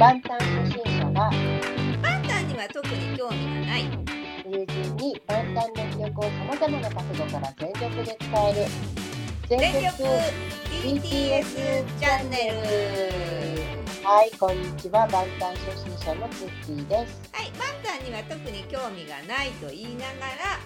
万端初心者がパンタンには特に興味がない。友人に万端の魅力をさまざまな角度から全力で伝える。全力 BTS チャンネル。はいこんにちは。万端初心者のツッキーです。はいパンタンには特に興味がないと言いながら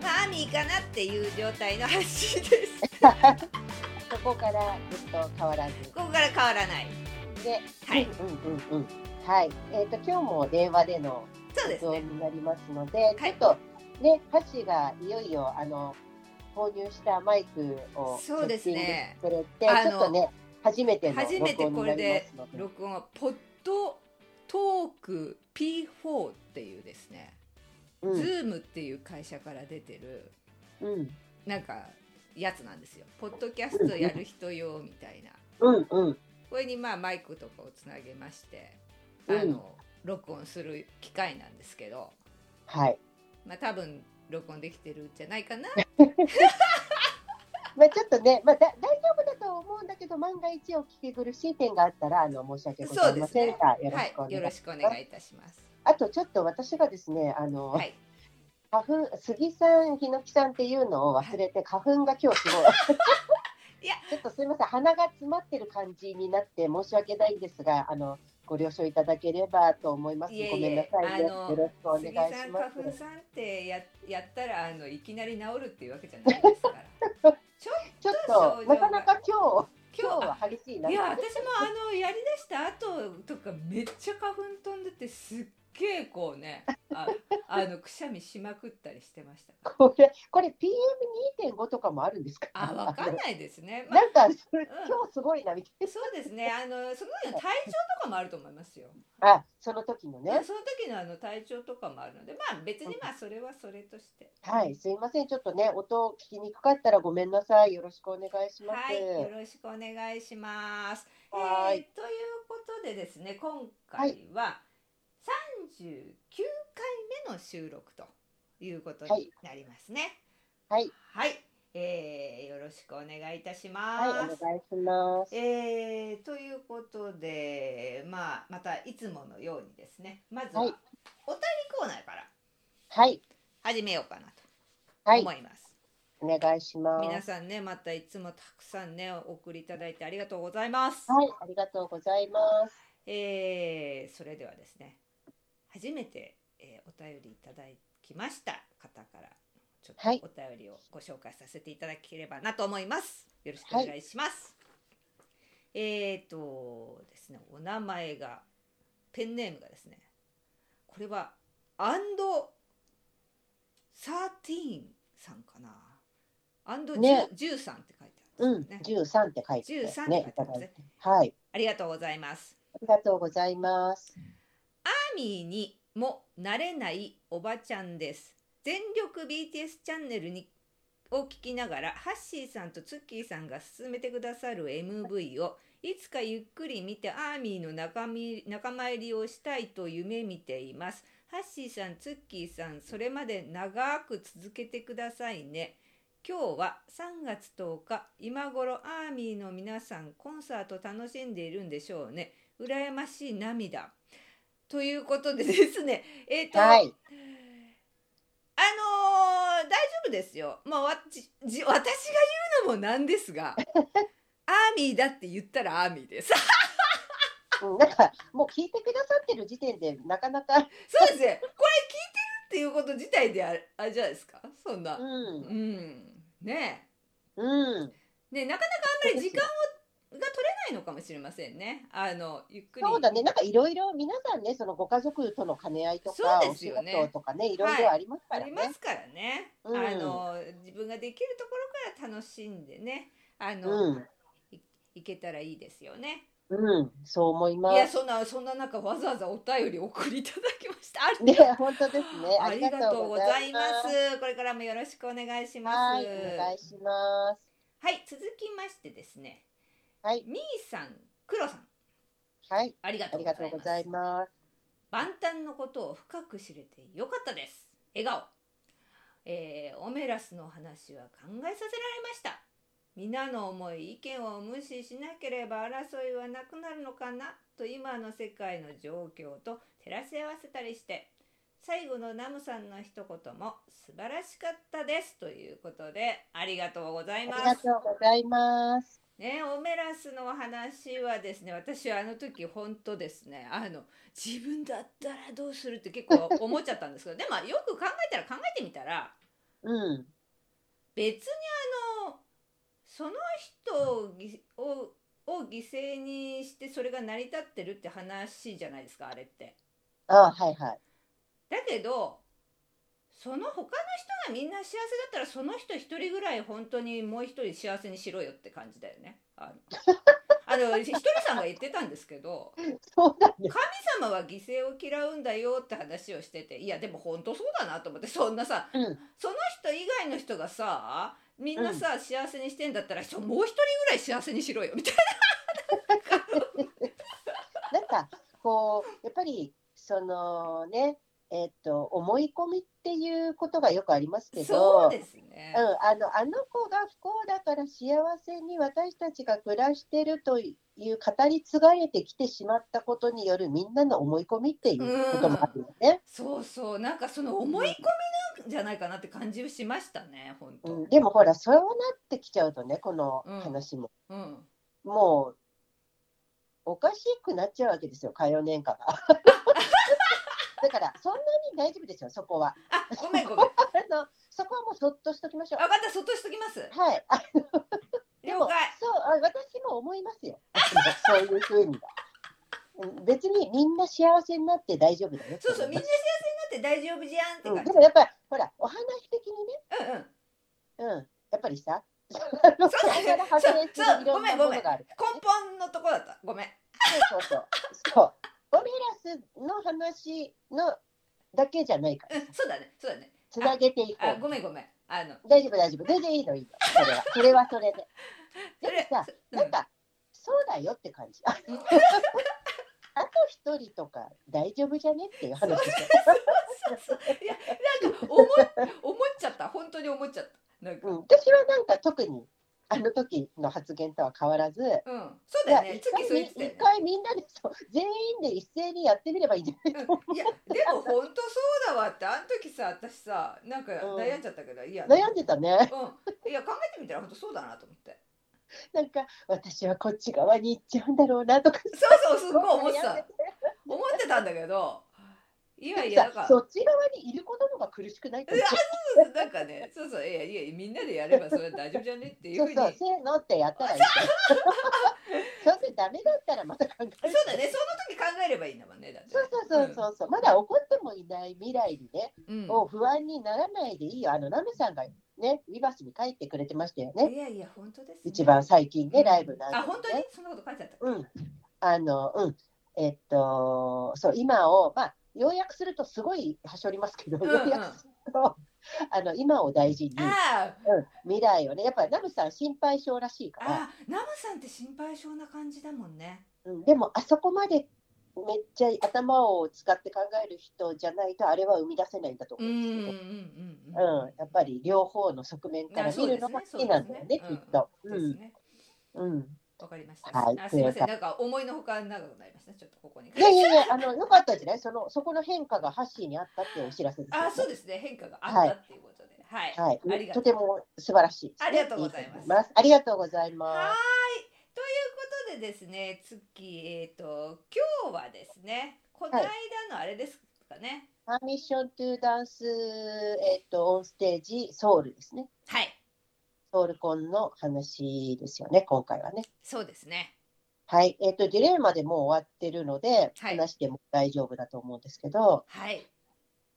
まあアミーかなっていう状態の発信です。そこからずっと変わらず。ここから変わらないで、はい。うんうんうんはい。えっ、と今日も電話での録そうですね。音になりますので、はい。ちょっとねハッシーがいよいよあの購入したマイクをそうですね。くれてあのちょっとね初めての初めてこれで録音になりますので。録音はポッドトーク P4 っていうですね、うん。ズームっていう会社から出てるうん。なんかやつなんですよ。ポッドキャストやる人用みたいな。うんうんこれにまあマイクとかをつなげましてうんあの、録音する機械なんですけどはい。まあ多分録音できてるんじゃないかな まあちょっとね、まあだ大丈夫だと思うんだけど、万が一お聞き苦しい点があったら、あの申し訳ございませんが、よろしくおはいよろ願いします。しくお願いいたしますあとちょっと私がですね、あの、はい花粉、杉さん、ヒノキさんっていうのを忘れて、花粉が今日すごい。いやちょっとすみません、鼻が詰まってる感じになって申し訳ないんですが、あの、ご了承いただければと思います。いえいえごめんなさいね。よろしくお願い杉します。花粉さんってややったらあのいきなり治るっていうわけじゃないですからちょちょっと、がなかなか今日、今今日日は激しいな。いや私もあのやりだした後とかめっちゃ花粉飛んでてすっげえこうねああのくしゃみしまくったりしてましたこれ、これ PM2.5 とかもあるんですか？あわかんないですね、まあなんか、それ今日すごいなみたいそうですねあのその時の体調とかもあると思いますよ、な。あ、その時のね。その時のあの体調とかもあるのでまあ別にまあそれはそれとしてはい、すいません。ちょっとね、音聞きにくかったらごめんなさい。よろしくお願いします。はいよろしくお願いしますはいえーということでですね今回は39回目の収録ということになりますね。はい、はい、えーよろしくお願いいたしはい、おます、願いします。えーということで、まあ、またいつものようにですね。まずはおはい。便りコーナーからはい、始めようかなはい。と思、います、お願いします。皆さんねまたいつもたくさんねお送りいただいてありがとうございます、はい、ありがとうございます。えーそれではですね初めて、えーお便りいただきました。方からちょっとはい。お便りをご紹介させていただければなと思います。よろしくお願いします、えーとですねお名前がペンネームがですねこれはアンドサーティーンさんかな。アンドね。13って書いてうんあるんですよね、、13って書いて13ね、って書いてますね。はい、ありがとうございます。ありがとうございます。ミーにもなれないおばちゃんです。全力 BTS チャンネルにを聞きながらハッシーさんとツッキーさんが進めてくださる MV をいつかゆっくり見てアーミーの仲仲間入りをしたいと夢見ています。ハッシーさん、ツッキーさん、それまで長く続けてくださいね。今日は3月10日、今頃アーミーの皆さんコンサート楽しんでいるんでしょうね。羨ましい涙。ということでですね、えっ、と、はい、あのー大丈夫ですよ。まあ、わじじ私が言うのもなんですが、アーミーだって言ったらアーミーです。うんなんか、もう聞いてくださってる時点で、なかなか、そうですね。これ聞いてるっていうこと自体であれあれじゃないですか？そんな。う、うんん。ねうん、え。ねなかなかあんまり時間をが取れないのかもしれませんね。あの、ゆっくり。そうだね、なんかいろいろ皆さんね、そのご家族との兼ね合いとそうか、ですよねお仕事とかね、いろいろありますかあらね。りますからね、うんあの自分ができるところから楽しんでねあの、うんいいけたらいいですよね。うん、そう思いまいやす。そんなそんな中わざわざお便りお送りいただきました。ありねが、本当ですね。ありがとうございます。す。これからもよろしくお願いします。はい、お願いします。はい続きましてですね、はい、みーさん、くろさん、はい、ありがあとうございます。万端のことを深く知れてよかったです。笑顔、えーオメラスの話は考えさせられました。皆の思い意見を無視しなければ争いはなくなるのかな？と今の世界の状況と照らし合わせたりして。最後のナムさんの一言も素晴らしかったです。ということでありがとうございまありがす。とうございます。ね、オメラスの話はですね私はあの時本当ですねあの自分だったらどうするって結構思っちゃったんですけどでもよく考えたら考えてみたらうん。別にあのその人をぎをを犠牲にしてそれが成り立ってるって話じゃないですかあれって。ああ、はいはい。だけどその他の人がみんな幸せだったらその人一人ぐらい本当にもう一人幸せにしろよって感じだよね。あの あのひとりさんが言ってたんですけど。神様は犠牲を嫌うんだよって話をしてていやでも本当そうだなと思ってそんなさうん。その人以外の人がさみんなさ、幸せにしてんだったらもう一人ぐらい幸せにしろよみたい なんか、こう、やっぱり、そのね、えっと、思い込みっていうことがよくありますけなど、そうですね。うん、あのあの子が不幸だから幸せに私たちが暮らしてるという語り継がれてきてしまったことによるみんなの思い込みっていうこともあるよね。そうそうなんかその思い込みなんじゃないかなって感じしましたね本当。うん、でもほら、そうなってきちゃうとね、この話も、うん。もうおかしくなっちゃうわけですよ、歌謡年歌が。だから、そんなに大丈夫ですよ、そこは。あごめんごめん。あのそこはもうそっとしときましょう。ったそっとしときます。はい、あでも。そうあ私も思いますよ、そういうふうに別にみんな幸せになって大丈夫だよ。そうそうみんな幸せになって大丈夫じゃんってうん。でもやっぱり、ほら、お話的にね、うんうん。うん、やっぱりさ、そうそこから派生するいろんなものがあるから。根本のとこだった。ごめん。そうそうそう。そう。オメラスの話のだけじゃないから、うんそうだねそうだね。つなげていこあう。ごめんごめん。あの大丈夫、大丈夫。全然いいの、いいの。それは、それはそれで。でもさ、うんなんか、そうだよって感じ。あと一人とか大丈夫じゃねっていう話そういやなんか思っ思っちゃった本当に思っちゃったなんかょ。うん、私はなんか特にあの時の発言とは変わらず、うん。そうだよね。月そう言ってたよね回一回みんなでそう全員で一斉にやってみればいいんじゃないと思うん。いやでも本当そうだわってあの時さ私さなんかうん。悩んじゃったけど、いやう。悩んでたね。うん。いや考えてみたら本当そうだなと思って。なんか私はこっち側に行っちゃうんだろうなとか。そうそうすっごい思ってた。思ってたんだけどいやいやなんかさそっち側にいることの方が苦しくないってなんかねそうそういやいやみんなでやればそれは大丈夫じゃねっていうふうにそうそう、せーのってやったらいい。それでダメだったらまた考える。そうだねその時考えればいいんだもんねだってそうそうそうそうそう、まだ起こってもいない未来にね、うんもう不安にならないでいいよ。あの、ナメさんがね、ビバスに帰ってくれてましたよね。いやいや本当です、ね、一番最近ね、ライブなんあ本当に？ね。そんなこと書いてあったうん。あの、うん。えっと、そう、今を、まあ、要約するとすごいはしょりますけど、うんうん。要約すると、あの、今を大事に、あうん、未来をね、やっぱりナムさん心配性らしいから、ナムさんって心配性な感じだもんね。うん、でもあそこまでめっちゃ頭を使って考える人じゃないとあれは生み出せないんだとうん思うんうんですけうん。ど、うんやっぱり両方の側面から見るのが好きなんだよね、きっと。うん。うん、わかりました、はいあすいません。なんか思いのほか長くなりましたちょっとここに。いやいやいや、あのよかったじゃないその、そこの変化がハッシーにあったっていうお知らせね、あそうですね。変化があったっていうことで。はい、はい。ありがとう。とても素晴らしい。ね、ありがとうございます。ありがとうございはまーい。ということでですね月えっ、と今日はですねこの間のあれですかね。す。パーミッショントゥダンス、えっと、オンステージ、ソウルですね。はいソウルコンの話ですよね、今回はね。そうですね。はい、えっ、と、ディレイまでもう終わってるので、はい。話しても大丈夫だと思うんですけど、はい。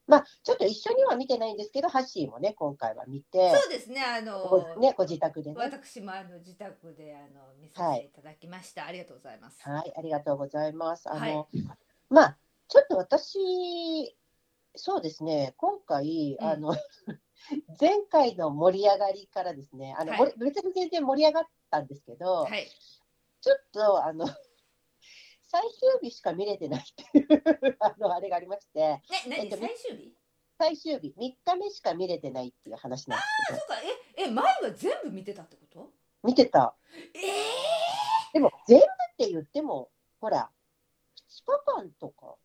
まあ、ちょっと一緒には見てないんですけど、ハッシーもね、今回は見て、そうですねあのごね、ご自宅でね。私もあの自宅であの見させていただきました、ありがとうございます。はい、ありがとうございます。あの、はい。まあ、ちょっと私、そうですね、今回、うん。あの、前回の盛り上がりからですね、あの、はい。別に全然盛り上がったんですけど、はい。ちょっと、あの、最終日しか見れてないっていう、あの、あれがありまして、ね何、えっと最終日？最終日、3日目しか見れてないっていう話なんですけど、そうか。ええ前は全部見てたってこと？見てた。ええでも、全部って言っても、ほら、間とか、今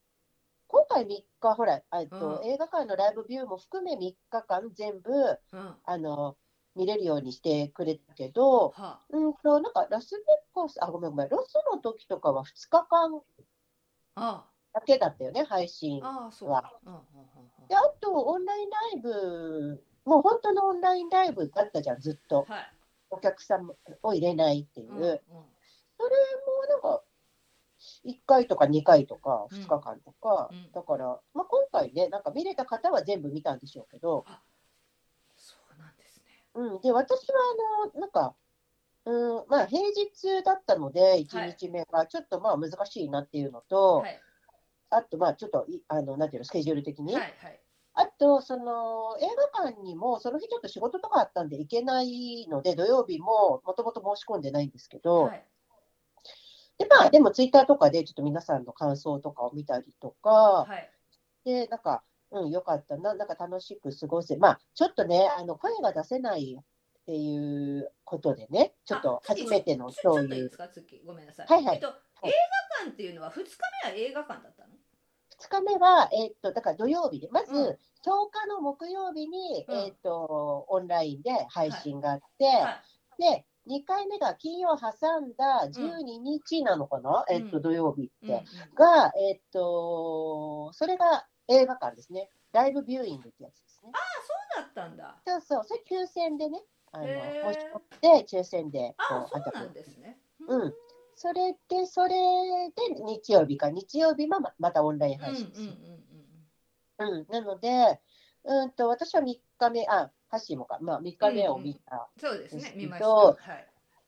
回3日、ほら、えっとうん。映画館のライブビューも含め3日間全部、うん。あの、見れるようにしてくれたけど、はうんと、なんかラスベガス、あ、ごめんごめん、ロスの時とかは2日間あだけだったよね、配信。ああで、あと、オンラインライブ、もう本当のオンラインライブだったじゃん、ずっと。うんはい。お客さんを入れないっていう。うんうん。それもなんか、1回とか2回とか、うん。2日間とか、うん。だから、まあ、今回ね、なんか見れた方は全部見たんでしょうけど、そうなんですね。うん、で、私は、あの、なんか、うん、まあ、平日だったので、1日目が、ちょっとまあ難しいなっていうのと、はい。あと、まあ、ちょっとい、あの、なんていうの、スケジュール的に。はいはい。あと、その、映画館にも、その日ちょっと仕事とかあったんで行けないので、土曜日ももともと申し込んでないんですけど、はいで、まあ、でもツイッターとかでちょっと皆さんの感想とかを見たりとか、はい。で、なんか、うん、よかったな、なんか楽しく過ごせ、まあ、ちょっとね、あの、声が出せないっていうことでね、ちょっと初めてのそういうごめんなさい。はいはいえっと映画館っていうのは2日目は映画館だったの？2日目は、えっと、だから土曜日で、まず、うん。10日の木曜日に、うん。えっと、オンラインで配信があって、はい。で、2回目が金曜挟んだ12日なのかな、うん。えっと、土曜日って。が、えっと、それが映画館ですね。ライブビューイングってやつですね。そうだったんだ。そうそう、それ抽選でね、あの、申し込んで、抽選で、あこう、そうなんですね。うん。それで、それで日曜日か、日曜日もままたオンライン配信です。うん。うん、なので、うんと、私は3日目、あ、ハッシーもか、まあ3日目を見た。そうですねですけど見ましたはい。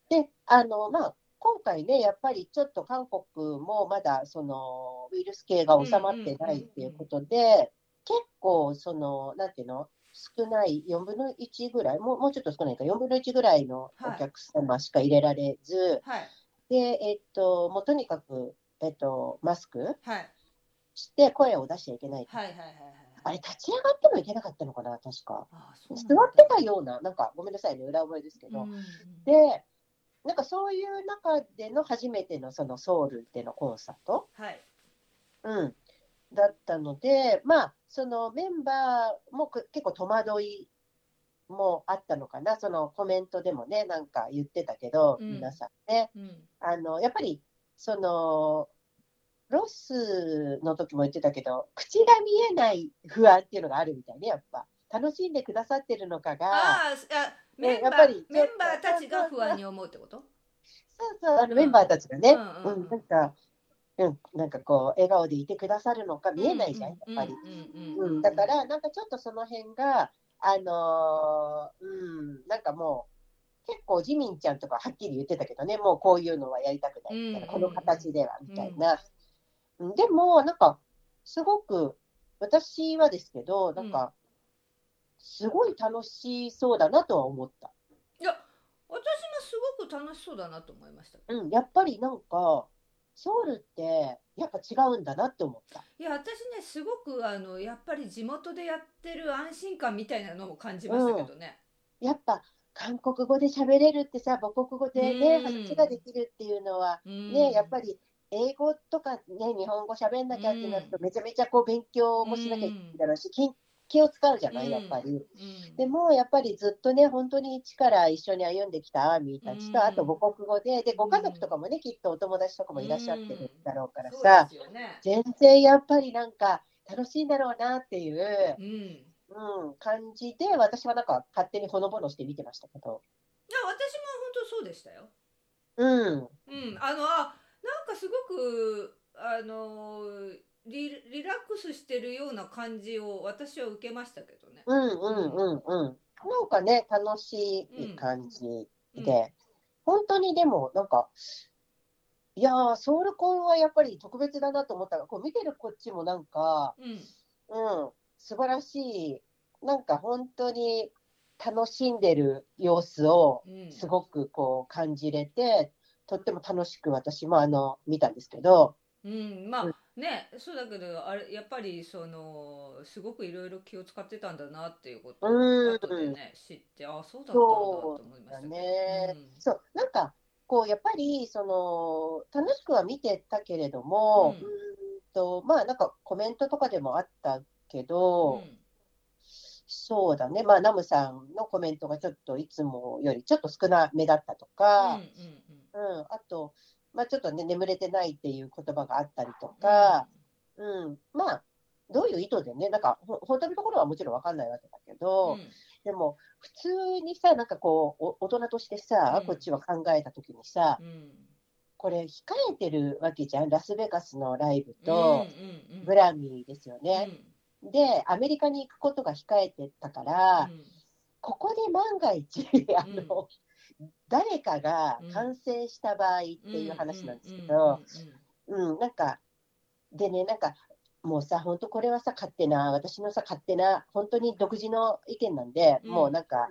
で、あの、まあ、今回ね、やっぱりちょっと韓国もまだ、その、ウイルス系が収まってないっていうことで、結構、その、なんていうの？少ない、4分の1ぐらい、もうもうちょっと少ないか、4分の1ぐらいのお客様しか入れられず、はい。で、えっと、もうとにかく、えっと、マスクはい。して声を出しちゃいけない。はいはいはいはいあれ、立ち上がってもいけなかったのかな、確か。あそう座ってたような、なんか、ごめんなさいね、裏覚えですけど。うんうん。で、なんかそういう中での初めてのそのソウルでのコンサート、はい。うん、だったので、まあ、そのメンバーもく結構戸惑いもあったのかな、そのコメントでもね、なんか言ってたけど、うん。皆さんね、うん。あの、やっぱり、その、ロスの時も言ってたけど、口が見えない不安っていうのがあるみたいね、やっぱ。楽しんでくださってるのかが、あーあメンバーやっぱりメンバーたちが不安に思うってこと？そうそう、あのメンバーたちがね、ううんなんか、うん、なんかこう、笑顔でいてくださるのか見えないじゃん、やっぱり。うんうん、だから、なんかちょっとその辺が、あのーうん、なんかもう、結構、ジミンちゃんとかはっきり言ってたけどね、もうこういうのはやりたくないみたいな、うんこの形ではみたいな。うん。でも、なんか、すごく、私はですけど、なんか、すごい楽しそうだなとは思った。いや私もすごく楽しそうだなと思いました。うん、やっぱりなんか、ソウルって、やっぱ違うんだなって思った。いや私ねすごくあのやっぱり地元でやってる安心感みたいなのも感じましたけどね、やっぱ、韓国語で喋れるってさ、母国語でね、うん。話ができるっていうのは、うん。ね、やっぱり英語とかね、日本語喋んなきゃってなると、めちゃめちゃこう勉強もしなきゃいけないだろうし、気気を使うじゃない、やっぱり。うん。でも、やっぱりずっとね、本当に一から一緒に歩んできたアーミーたちうん。と、あと母国語で、で、ご家族とかもね、きっとお友達とかもいらっしゃってるだろうからさね。全然やっぱりなんか楽しいんだろうなっていう、うん。いうん、感じで、私はなんか勝手にほのぼのして見てましたけど。や私も本当そうでしたよ。うん。うん。あのあなんかすごくあのリリラックスしてるような感じを私は受けましたけどね。うんうんうんうん。なんかね、楽しい感じうんで、本当にでも、なんか、いやー、ソウルコンはやっぱり特別だなと思ったが、こう見てるこっちもなんか、うんうん、素晴らしい、なんか本当に楽しんでる様子をうん。すごくこう感じれて、とっても楽しく私もあの見たんですけど、うん、まあうん。ねそうだけどあれやっぱりそのすごくいろいろ気を使ってたんだなっていうことをうん後でね知ってあそうだったんだと思いましたね。うん。そう、なんか、こう、やっぱり、その、楽しくは見てたけれども、うん。と、まあなんかコメントとかでもあったけど、そうだね、まあナムさんのコメントがちょっといつもよりちょっと少なめだったとか、うんあと、まあちょっとね、眠れてないっていう言葉があったりとか、うん、まあ、どういう意図でね、なんか、本当のところはもちろん分かんないわけだけど、うん、でも、普通にさ、なんかこう、大人としてさ、うん、こっちは考えたときにさ、うん、これ、控えてるわけじゃん、ラスベガスのライブと、ブラミーですよね。で、アメリカに行くことが控えてたから、ここで万が一、あの、誰かが感染した場合っていう話なんですけど、うん、なんか、でね、なんか、もうさ、本当これはさ、勝手な、私のさ、勝手な、本当に独自の意見なんで、うん、もうなんか、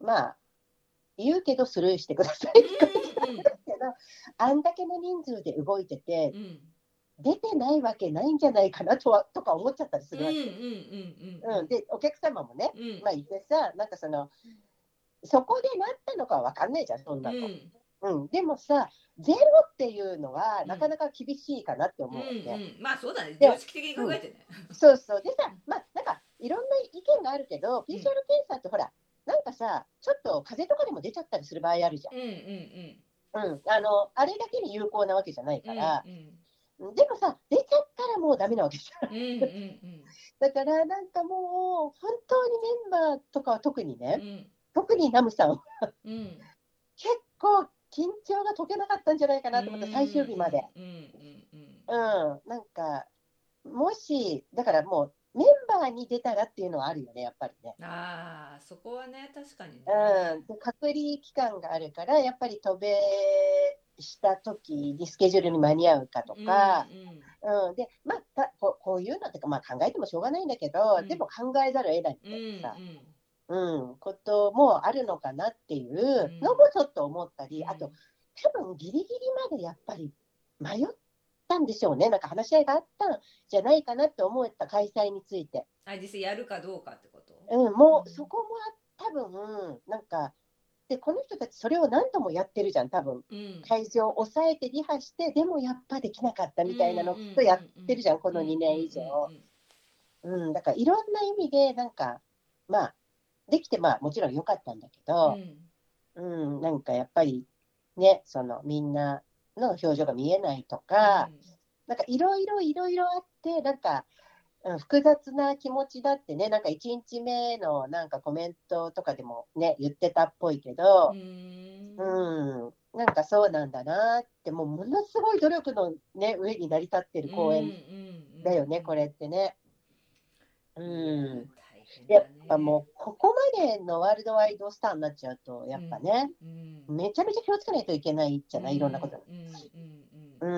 まあ、言うけどスルーしてください。って感じなん。だけど、あんだけの人数で動いてて、うん、出てないわけないんじゃないかなとはとか思っちゃったりするわけ。で、お客様もね、うん、まあいてさ、なんかその、そこでなったのかは分かんないじゃん、そんなの。うん、でもさ、ゼロっていうのは、なかなか厳しいかなって思うわけ、うんうん、まあそうだね、常識的に考えてね。うん、そうそう。でさ、まあなんか、いろんな意見があるけど、PCR 検査ってほら、なんかさ、ちょっと風邪とかでも出ちゃったりする場合あるじゃん。うんうんうん。うん、あの、あれだけに有効なわけじゃないから、うんうん、でもさ、出ちゃったらもうダメなわけじゃん。うんうんうん、だから、なんかもう、本当にメンバーとかは特にね、うん、特にナムさんは、うん、結構緊張が解けなかったんじゃないかなと思った、最終日まで。うん、なんか、もし、だからもう、メンバーに出たらっていうのはあるよね、やっぱりね。ああ、そこはね、確かにね。うん、隔離期間があるから、やっぱり渡米した時にスケジュールに間に合うかとか、うん、うん、で、まあこ、こういうのってか、まあ、考えてもしょうがないんだけど、うん、でも考えざるを得ないみたいなさ。うんうんうん、こともあるのかなっていうのもちょっと思ったり、うん、あと、多分ギリギリまでやっぱり迷ったんでしょうね。なんか話し合いがあったんじゃないかなって思った開催について。あ、実際やるかどうかってこと？うん、もうそこも多分、なんか、で、この人たちそれを何度もやってるじゃん、多分。うん、会場を抑えてリハして、でもやっぱできなかったみたいなのとやってるじゃん、この2年以上。うん、だからいろんな意味で、なんか、まあ、できて、まあ、もちろん良かったんだけど、うん、うん、なんかやっぱりね、そのみんなの表情が見えないとか、うん、なんかいろいろいろいろあって、なんか、うん、複雑な気持ちだってね、なんか1日目のなんかコメントとかでもね、言ってたっぽいけど、うん、うん、なんかそうなんだなって、もうものすごい努力の、ね、上に成り立ってる公演だよね、これってね。うん、やっぱもう、ここまでのワールドワイドスターになっちゃうと、やっぱね、うん、めちゃめちゃ気をつけないといけないじゃない、いろんなこと。う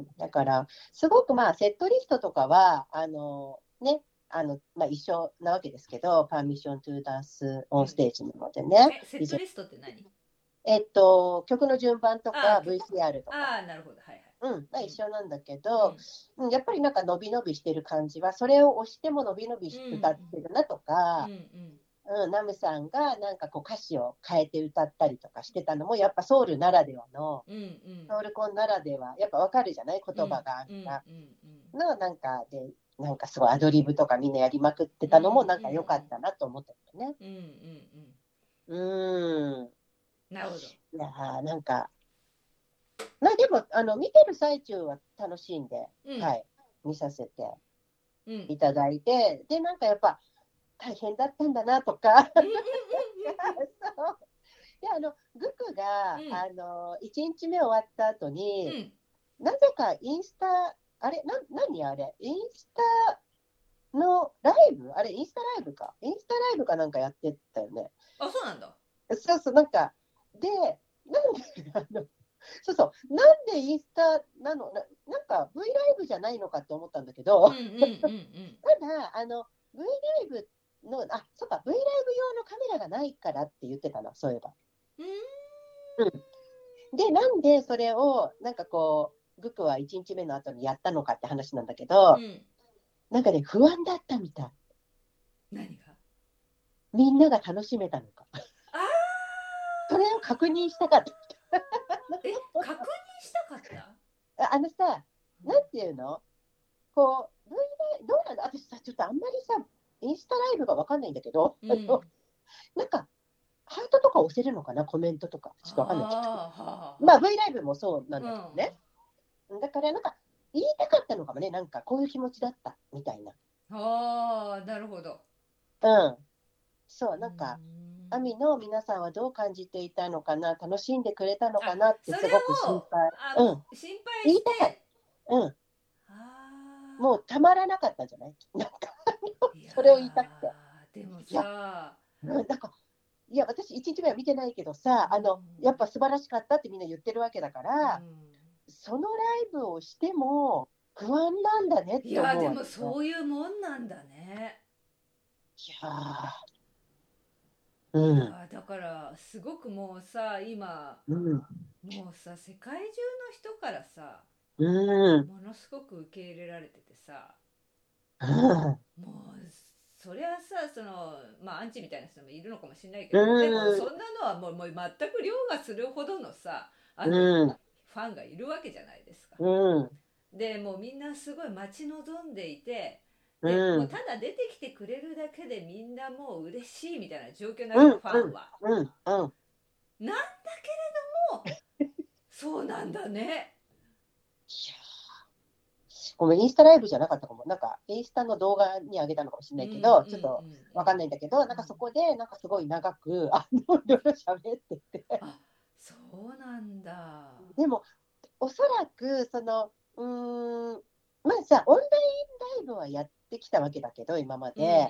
ん、だから、すごくまあ、セットリストとかは、あの、ね、あの、まあ、一緒なわけですけど、パーミッショントゥーダンスオンステージなのでね。セットリストって何？えっと、曲の順番とか VCR とか。ああ、なるほど。はいはい。うん、まあ、一緒なんだけど、うん、やっぱりなんか伸び伸びしてる感じは、それを押しても伸び伸び歌ってるなとか、うん、ナムさんがなんかこう歌詞を変えて歌ったりとかしてたのも、やっぱソウルならではの、うんうん、ソウルコンならでは、やっぱわかるじゃない言葉があったの、なんかで、なんかすごいアドリブとかみんなやりまくってたのもなんか良かったなと思ったけどね。うん、うん、なるほど。いやなんか、まあでも、あの、見てる最中は楽しんで、うん、はい、見させていただいて、うん、で、なんかやっぱ、大変だったんだなとか、そう。で、あの、グクが、うん、あの、1日目終わった後に、なぜかインスタ、あれ、な、何あれ、インスタのライブ？あれ、インスタライブか？インスタライブかなんかやってたよね。あ、そうなんだ。そうそう、なんか、で、なんで、あの、そうそう、なんでインスタなの？な、なんか V ライブじゃないのかって思ったんだけど、ただ、あの、V ライブの、あ、そっか、V ライブ用のカメラがないからって言ってたな、そういえば。うん。で、なんでそれを、なんかこう、グクは1日目の後にやったのかって話なんだけど、うん、なんかね、不安だったみたい。何が？みんなが楽しめたのか。それを確認したかった。え、確認したかった？あのさ、なんていうの？こう、V ライどうなんだ私さ、ちょっとあんまりさ、インスタライブがわかんないんだけど、うん。あのなんか、ハートとか押せるのかな、コメントとか。ちょっとわかんない。けど。あーまあ、V ライブもそうなんだけどうん。ね。だから、なんか、言いたかったのかもね、なんか、こういう気持ちだった、みたいな。あーなるほど。うん。そう、なんか、うんアミの皆さんはどう感じていたのかな、楽しんでくれたのかな？ってすごく心配。あうん。心言い配したかいてうん。もうたまらなかったんじゃない？なんか、それを言いたくて。でもいやさうんなんか、いや、私、1日目は見てないけどさ、あの、うんやっぱ素晴らしかったってみんな言ってるわけだから、うん。そのライブをしても不安なんだねっいて思うわけやでもそういうもんなんだね。いやーうん。あだからすごくもうさ今うん。もうさ世界中の人からさうん。ものすごく受け入れられててさうん。もうそりゃさそのまあアンチみたいな人もいるのかもしれないけど、うんでもそんなのはもうもう全く凌駕するほどのさあの、うんファンがいるわけじゃないですか。うん。でもうみんなすごい待ち望んでいてで、うんもうただ出てきてくれるだけでみんなもう嬉しいみたいな状況なのよ、ファンは。うん。うん。なんだけれどもそうなんだね。ごめん、インスタライブじゃなかったかも。なんか、インスタの動画に上げたのかもしれないけど、うんちょっとうんうんわかんないんだけど、なんかそこで、なんかすごい長く、あの、いろいろ喋ってて。あそうなんだ。でも、おそらく、その、うーん、まあさ、オンラインライブはやってきたわけだけど、今まで。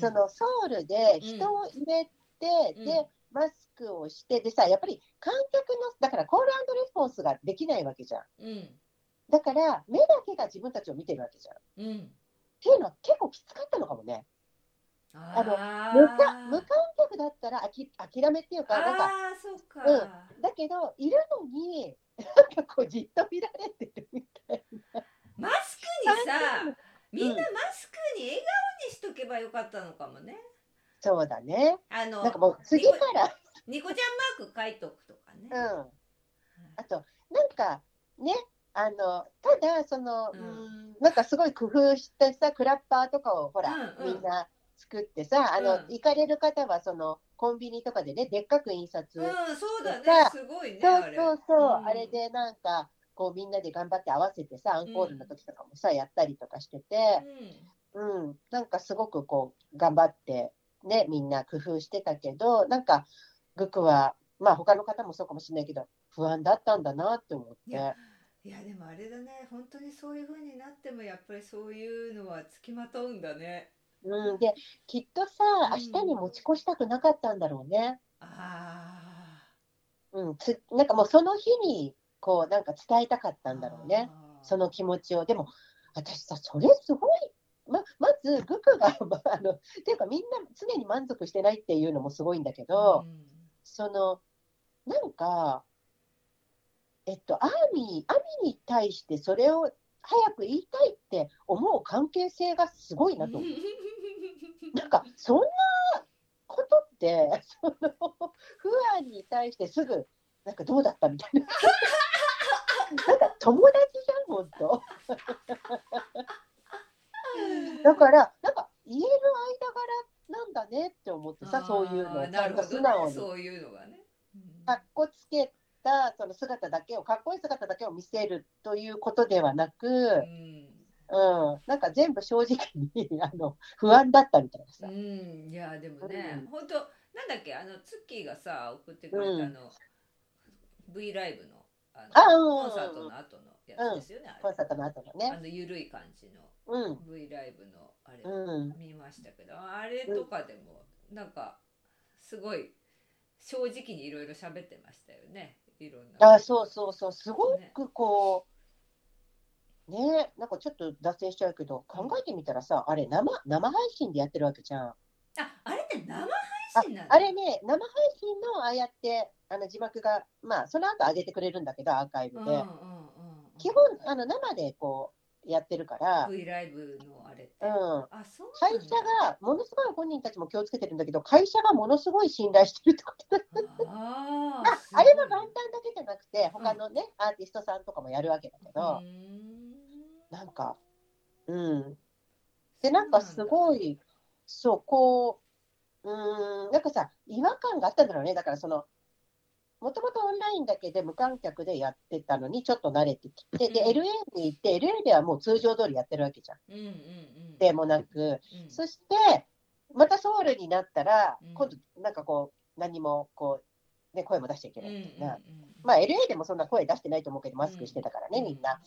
そのソウルで人を入れて、うんで、マスクをして、でさ、やっぱり観客の、だからコールレスポンスができないわけじゃん。うんだから、目だけが自分たちを見てるわけじゃん。っうん。ていうのは結構きつかったのかもね。あのあ無か無観客だったらあき諦めっていうか、なんか、うんだけど、いるのに、なんかこう、じっと見られてるみたいマスクにさ みんなマスクに笑顔にしとけばよかったのかもね。そうだね。あのなんかもう次から、ニコちゃんマーク書いとくとかね。うん。あと、なんかね、あの、ただ、その、ううんん、なんかすごい工夫してさ、クラッパーとかをほら、うんうんみんな作ってさ、あの、うん行かれる方は、その、コンビニとかでね、でっかく印刷。うん、そうだねさ。すごいね。そうあれそうそう、んあれでなんか、こうみんなで頑張って合わせてさ、アンコールの時とかもさ、やったりとかしてて、うん、なんかすごくこう、頑張って、ね、みんな工夫してたけど、なんか、グクは、まあ他の方もそうかもしれないけど、不安だったんだなって思って。いやでもあれだね。本当にそういう風になってもやっぱりそういうのはつきまとうんだね。うん、で、きっとさ、明日に持ち越したくなかったんだろうね。あうん、つなんかもうその日に、こう、なんか伝えたかっあたんだろうね。その気持ちを。でも、私さ、それすごい。ままず、グクが、まあの、っていうか、みんな常に満足してないっていうのもすごいんだけど、うんその、なんか、えっと、アーミー、アミに対してそれを早く言いたいって思う関係性がすごいなと思う。なんか、そんなことって、その、不安に対してすぐ、なんかどうだったみたいな。なんか友達じゃん、ほんと。だから、なんか言える間柄なんだねって思ってさ、そういうのなるほどね。素直に。そういうのがね。うん。かっこつけたその姿だけを、かっこいい姿だけを見せるということではなく、うん。うん、なんか全部正直にあの不安だったみたいなさ。うん、いやでもね、うん。本当なんだっけあのツッキーがさ送ってくれたあうん。の、V ライブのあのあうん。コンサートの後のやつですよね、コンサートの後のあね。のゆるい感じの。うん。V ライブのあれ、うん。見ましたけどあれとかでもなんかすごい正直にいろいろ喋ってましたよね。いろんな。あそうそうそう、すごくこう、ね、なんかちょっと脱線しちゃうけど、考えてみたらさ、あれ生、生配信でやってるわけじゃん。ああれって生あ配信な。のあれね、生配信のああやってあの字幕が、まあ、その後上げてくれるんだけど、アーカイブで。うんうんうん基本あの生でこうやってるから、V ライブのあれって、うん、会社がものすごい本人たちも気をつけてるんだけど、会社がものすごい信頼してるってこと。だあ あれは元旦だけじゃなくて、他のね、アーティストさんとかもやるわけだけど、ん。なんか、うん。で、なんかすごい、そう、こう、うーん、なんかさ、違和感があったんだろうね。だからその、もともとオンラインだけで無観客でやってたのにちょっと慣れてきて、で、うん LA に行って、LA ではもう通常通りやってるわけじゃん。うんうんうんでもなく、うんそして、またソウルになったらうん、今度、なんかこう、何もこう、ね、声も出しちゃいけうんうんないみたいな。うんまあ、LA でもそんな声出してないと思うけど、マスクしてたからね、うみんな。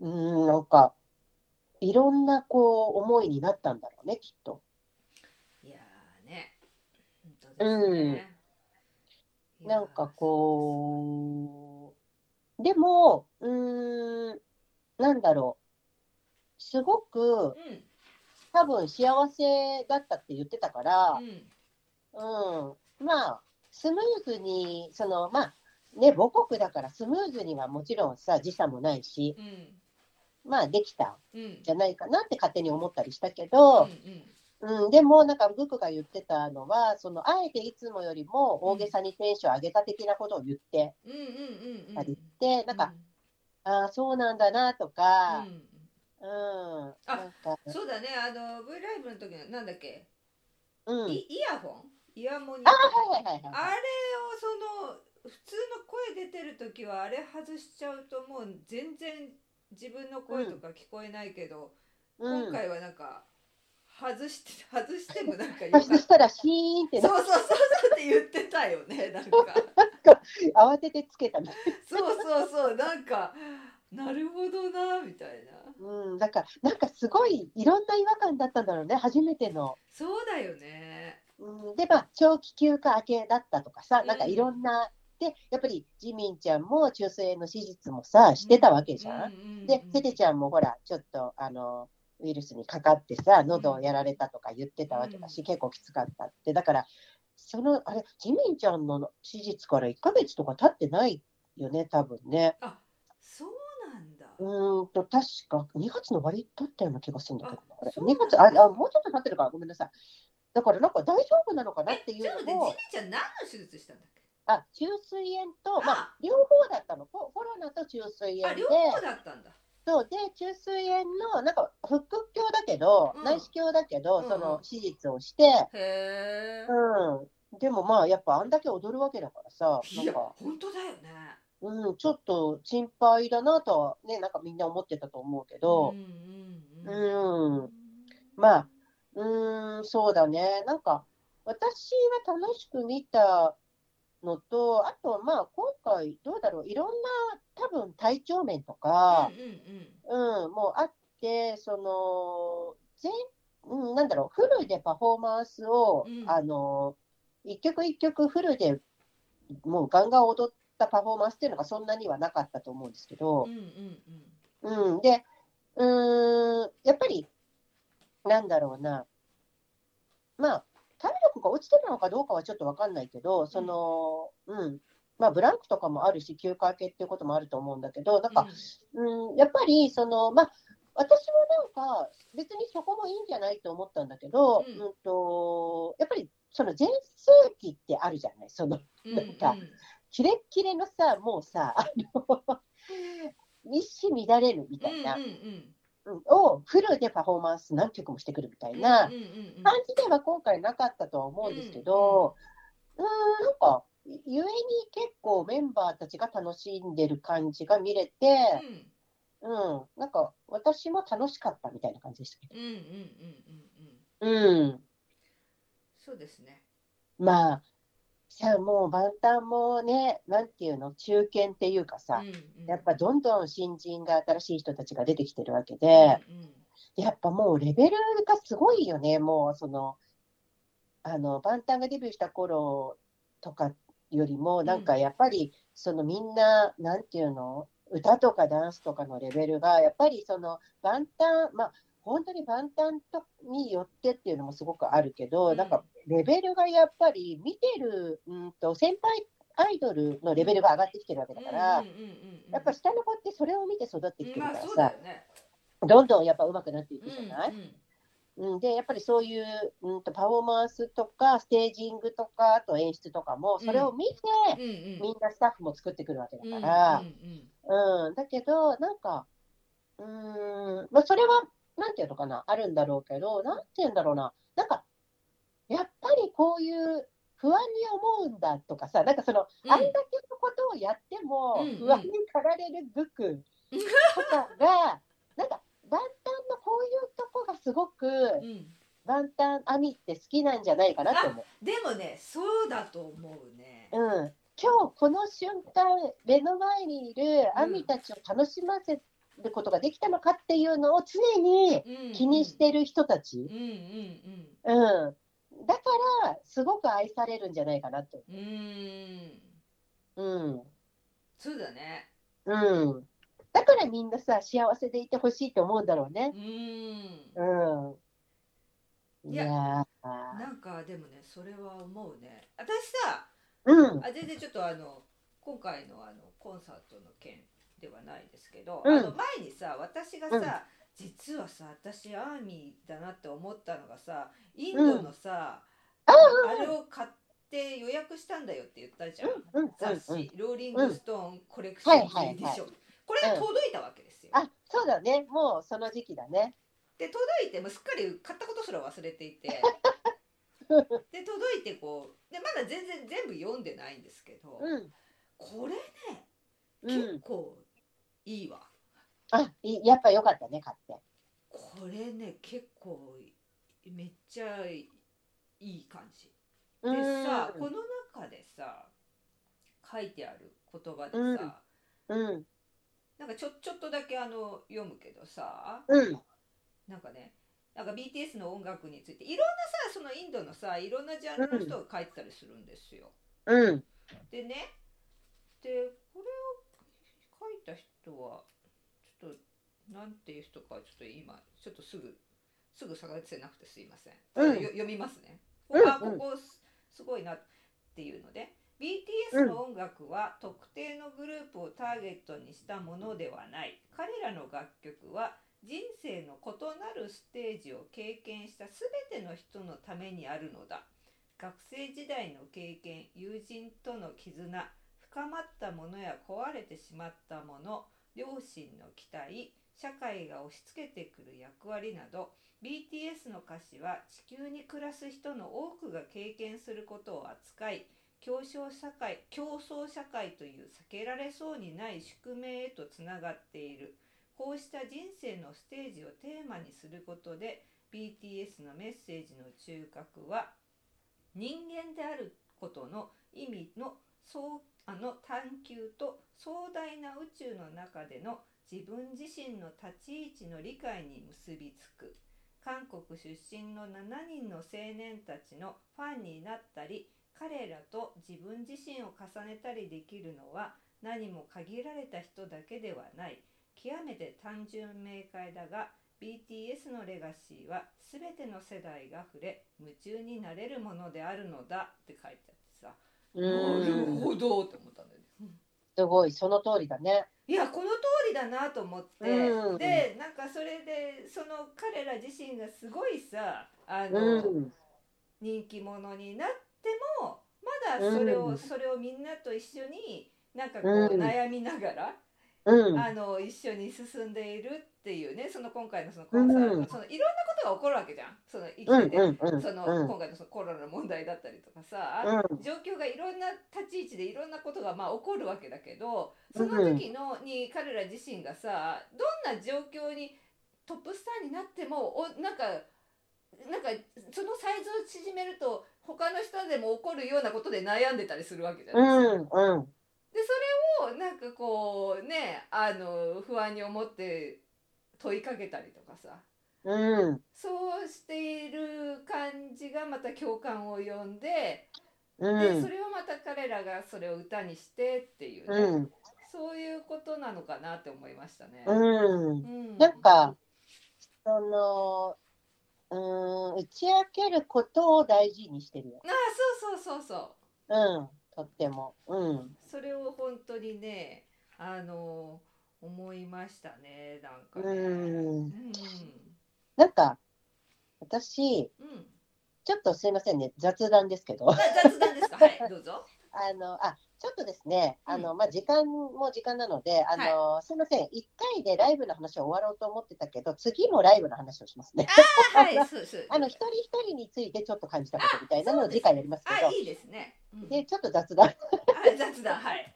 ううーん、なんか、いろんなこう、思いになったんだろうね、きっと。ね本当ですねなんかこう、でも、うーん、なんだろう。すごく、ううん多分幸せだったって言ってたから、うん。うん、まあ、スムーズに、その、まあ、ね、母国だからスムーズにはもちろんさ、時差もないし、うん。まあ、できたんうん。じゃないかなって勝手に思ったりしたけど、うんうんうん、でも、なんか、グクが言ってたのは、その、あえていつもよりも大げさにテンション上げた的なことを言ってうんうんうんうん。たりして、なんか、ああ、そうなんだなとか、うん。うん、あそうだね。あの V ライブの時のなんだっけ？うん。イイヤホン？イヤモニああ、はいはいはいあはい。れをその普通の声出てる時はあれ外しちゃうともう全然自分の声とか聞こえないけど、うん。今回はなんか外して 外してもなんかよか。ったそしたら、シーンってなそうそうそうそうって言ってたよねなんか。慌ててつけたみたいそうそうそうなんかなるほどなみたいな。うん、だから、なんかすごいいろんな違和感だったんだろうね、初めての。そうだよね。うん、で、まあ、長期休暇明けだったとかさ、うん。なんかいろんな、で、やっぱりジミンちゃんも中性の手術もさ、してたわけじゃん。うんうんうんで、テテちゃんもほら、ちょっと、あの、ウイルスにかかってさ、喉をやられたとか言ってたわけだし、うん。結構きつかったって。だから、その、あれ、ジミンちゃんの手術から1ヶ月とか経ってないよね、多分ね。あそうなんだ。うーんと、確か2月の終わりだったような気がするんだけど、あれ。2そうなんだ。月ああ、もうちょっと経ってるから、ごめんなさい。だからなんか大丈夫なのかなっていちょっとうのも待ってジミ、ちゃん何の手術したんだっけ？あ、中水炎と、まああ、両方だったの。ココロナと中水あ炎で、両方だったんだそうで、中水炎の、なんか、腹腔鏡だけど、うん。内視鏡だけど、うん。うんその手術をして、うん。でもまあ、やっぱあんだけ踊るわけだからさ、なんか、本当だよね。うん、ちょっと心配だなとはね、なんかみんな思ってたと思うけど、うんうん。うん。まあ、うーん、そうだね。なんか、私は楽しく見たのと、あと、まあ、今回、どうだろう、いろんな、多分体調面とか、うんうんうん、もうあって、その、全、うん、なんだろう、フルでパフォーマンスを、うん。あの、一曲一曲フルでもうガンガン踊ったパフォーマンスっていうのがそんなにはなかったと思うんですけど。うん、うんうん。うん、で、うーん、やっぱり、なんだろうな、まあ、が落ちてたのかどうかはちょっとわかんないけど、その、うん、まあ、ブランクとかもあるし、休暇明けっていうこともあると思うんだけど、なんか、うん、やっぱり、その、まあ、私もなんか、別にそこもいいんじゃないと思ったんだけど、ううんん、と、やっぱり、その全盛期ってあるじゃない、その、うん。なんかキレッキレのさ、もうさ、あの、一糸乱れるみたいな、うんうんうんをフルでパフォーマンス何曲もしてくるみたいなうんうんうんうん。感じでは今回なかったとは思うんですけど、うーん、なんか、ゆえに結構メンバーたちが楽しんでる感じが見れて、うん。うん、なんか私も楽しかったみたいな感じでしたけうんうんうんうんうんど。うん。そうですね。まあ、さあもう万端もね、なんていうの、中堅っていうかさ、うんうん。やっぱどんどん新人が新しい人たちが出てきてるわけで、うんうん。やっぱもうレベルがすごいよね、もうその、あの、万端がデビューした頃とかよりも、なんかやっぱり、そのみんな、なんていうの、歌とかダンスとかのレベルが、やっぱりその万端、まあ、本当に万端とによってっていうのもすごくあるけど、うん。なんかレベルがやっぱり見てる、うんと、先輩アイドルのレベルが上がってきてるわけだから、やっぱ下の子ってそれを見て育ってきてるからさ、よね。どんどんやっぱ上手くなっていくうんじゃない、うんうん、で、やっぱりそういう、うん、とパフォーマンスとか、ステージングとか、あと演出とかも、それを見て、みんなスタッフも作ってくるわけだうんからうん、だけど、なんか、うーん、まあ、それは、なんていうのかな、あるんだろうけど、なんていうんだろうな、なんか、やっぱりこういう不安に思うんだとかさ、なんかその、うん。あんだけのことをやっても不安に駆られるブクとかが、なんか、万端のこういうとこがすごく、うん。万端亜美って好きなんじゃないかなと思う。でもねそうだと思うね。うん、今日この瞬間、目の前にいる亜美たちを楽しませることができたのかっていうのを常にうん。気にしてる人たち。う、んうんうん、だからすごく愛されるんじゃないかなと。うんうん。うん。そうだね。うん、だからみんなさ、幸せでいてほしいと思うんだろうね。うん。うん、いやいやー。なんかでもねそれは思うね。私さうん、あ全然ちょっとあの今回のあのコンサートの件ではないですけど、うん。あの前にさ私がさ、うん。実はさ私アーミーだなって思ったのがさインドのさ、ああ。れを買って予約したんだよって言ったじゃん、雑誌、うん。ローリングストーンコレクションエディション、これが届いたわけですよ、あそうだね、もうその時期だね。で届いてもうすっかり買ったことすら忘れていて。で届いてこうでまだ全然全部読んでないんですけど、うん、これねうん、結構いいわ、あいやっぱよかったね、買って。これね結構めっちゃいい感じ。うでんさこの中でさ書いてある言葉でさ、うん、なんかちょちょっとだけあの読むけどさうん、なんかねなんか BTS の音楽についていろんなさそのインドのさいろんなジャンルの人が書いてたりするんですよ。うん、でねでこれを書いた人はちょっとなんていう人かちょっと今ちょっとすぐすぐ探せなくてすいません、うん読みますね、うんあここすごいなっていうので BTS の音楽は特定のグループをターゲットにしたものではない彼らの楽曲は人生の異なるステージを経験した全ての人のためにあるのだ学生時代の経験友人との絆深まったものや壊れてしまったもの両親の期待社会が押し付けてくる役割など BTS の歌詞は地球に暮らす人の多くが経験することを扱い競争社会競争社会という避けられそうにない宿命へとつながっている。こうした人生のステージをテーマにすることで BTS のメッセージの中核は人間であることの意味のそうあの探求と壮大な宇宙の中での自分自身の立ち位置の理解に結びつく。韓国出身の7人の青年たちのファンになったり彼らと自分自身を重ねたりできるのは何も限られた人だけではない。極めて単純明快だが BTS のレガシーは全ての世代が触れ夢中になれるものであるのだって書いてあってさ、なるん、ほどって思ったん。だよね。すごい、その通りだね。いやこの通りだなと思って、うん。でなんかそれでその彼ら自身がすごいさあうの、ん、人気者になってもまだそれを、うん。それをみんなと一緒になんかこううん。悩みながら、うん、あの一緒に進んでいるっていうねその今回のそのコンサート、うん。そのいろんなことが起こるわけじゃん。その生きうん、てて、うん、うん、そのうん。今回のそのコロナの問題だったりとかさ、うん。状況がいろんな立ち位置でいろんなことがまあ起こるわけだけどその時のに彼ら自身がさどんな状況にトップスターになってもおなんかなんかそのサイズを縮めると他の人でも起こるようなことで悩んでたりするわけじゃないですか。うん、うん、でそれをなんかこうねあの不安に思って問いかけたりとかさうん、そうしている感じがまた共感を呼んでうんでそ、れをまた彼らがそれを歌にしてっていうね、うん、そういうことなのかなって思いましたね。うん。うんなんか、その、うん、打ち明けることを大事にしてるよ。ああそうそうそうそううん、とっても。うん、それを本当にねあの思いましたねなんかうね。うんん。なんか、私、うんちょっとすいませんね、雑談ですけど、あ雑談ですか？はい どうぞ。あの、あ、ちょっとですね、あの、まあ、時間も時間なので、あの、すみません、一回でライブの話を終わろうと思ってたけど、次もライブの話をしますね。ああ、はい、の、一人一人についてちょっと感じたことみたいなのを次回やりますけど、あ、いいですね。うんで、ちょっと雑談。あ雑談、はい。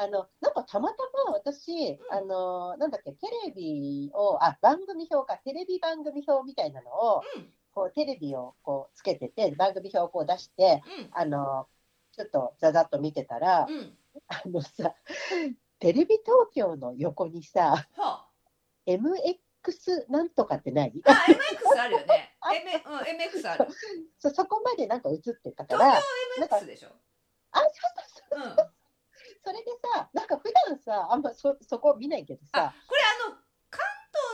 あの、なんかたまたま私、あの、なんだっけ、テレビを、あ、番組表か、テレビ番組表みたいなのを、うん、こう、テレビをこう、つけてて、番組表をこう出して、あの、ちょっとざざっと見てたら、うん、うん。あのさ、テレビ東京の横にさ、は MX なんとかってない？あ。あ、MX あるよね。あ M、うん、MX ある。そそこまでなんか映ってたから、東京 MX でしょ？あ、そうそうそううん。それでさ、なんか普段さ、あんまそそこ見ないけどあさ、、これあの関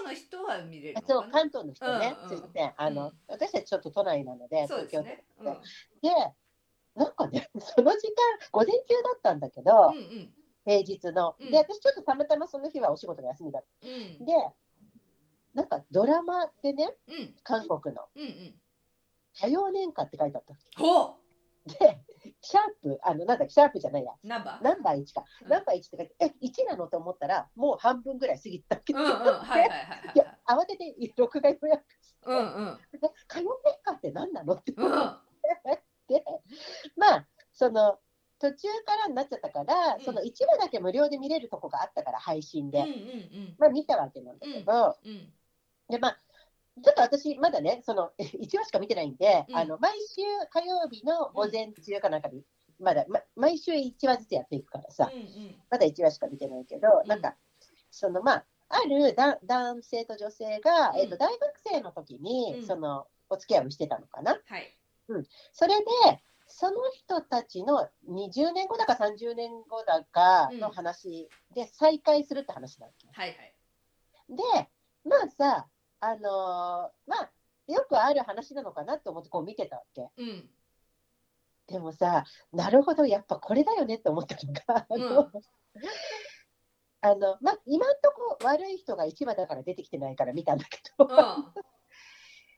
東の人は見れるのそう。関東の人ね、うんうんすいません。あの、うん私たちちょっと都内なので、そうですね。うん、うん、で、なんかね、その時間、午前中だったんだけど、うん、平日の。うんで、私ちょっとたまたまその日はお仕事が休みだっうんた。、で、なんかドラマでね、うん、韓国のうん、うん。多様年間って書いてあった。ほで、シャープ、あの、なんだっけ、シャープじゃないや、う。ナンバー？ナンバー1か。うんナンバー1って書いて、え、1なのと思ったら、もう半分ぐらい過ぎてたけど、うん、うん、はい、はい、は いいや、慌てて録画予約して、うん、うん、で多様年間って何なのってうん、思って、まあ、その、途中からになっちゃったから、うんその一部だけ無料で見れるとこがあったから、配信で。うん、うん、まあ見たわけなんだけど、うん、うん。で、まあ、ちょっと私、まだね、その、1話しか見てないんで、うんあの、毎週火曜日の午前中かなんかに、まだ、ま、毎週1話ずつやっていくからさ、うん、うん、まだ1話しか見てないけど、んなんか、その、まあ、あるだ男性と女性が、うんえっと、大学生の時に、うんその、お付き合いをしてたのかな？はい。それで、その人たちの20年後だか30年後だかの話で再会するって話なんですよ。はい、はい。で、まあさ、あのーまあ、よくある話なのかなと思ってこう見てたわけ。うん、でもさ、なるほど、やっぱこれだよねって思ったのが、あの、あのまあ、今んとこ悪い人が1話だから出てきてないから見たんだけど、うん。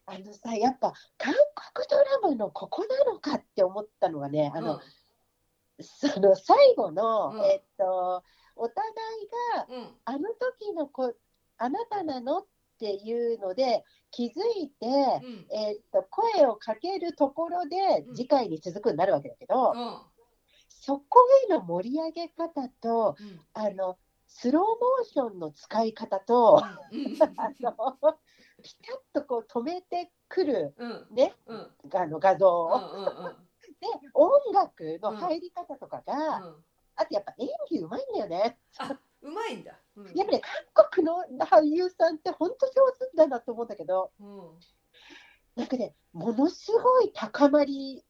あのさ、やっぱ韓国ドラマのここなのかって思ったのがね、あの、その最後の、うん。えっと、お互いが、うん、うん、あの時の子、あなたなのっていうので気づいて、うん、えっと、声をかけるところでうん。次回に続くになるわけだけど、うん、そこへの盛り上げ方と、うん、あの、スローモーションの使い方と、うん、あの、ピタッとこう止めてくるうん、ね、うん、あの画像で、音楽の入り方とかが、うん。あとやっぱ演技うまいんだよね。あ、うまいんだ。うんやっぱり韓国の俳優さんって本当上手だなと思うんだけど、うん。なんかね、ものすごい高まり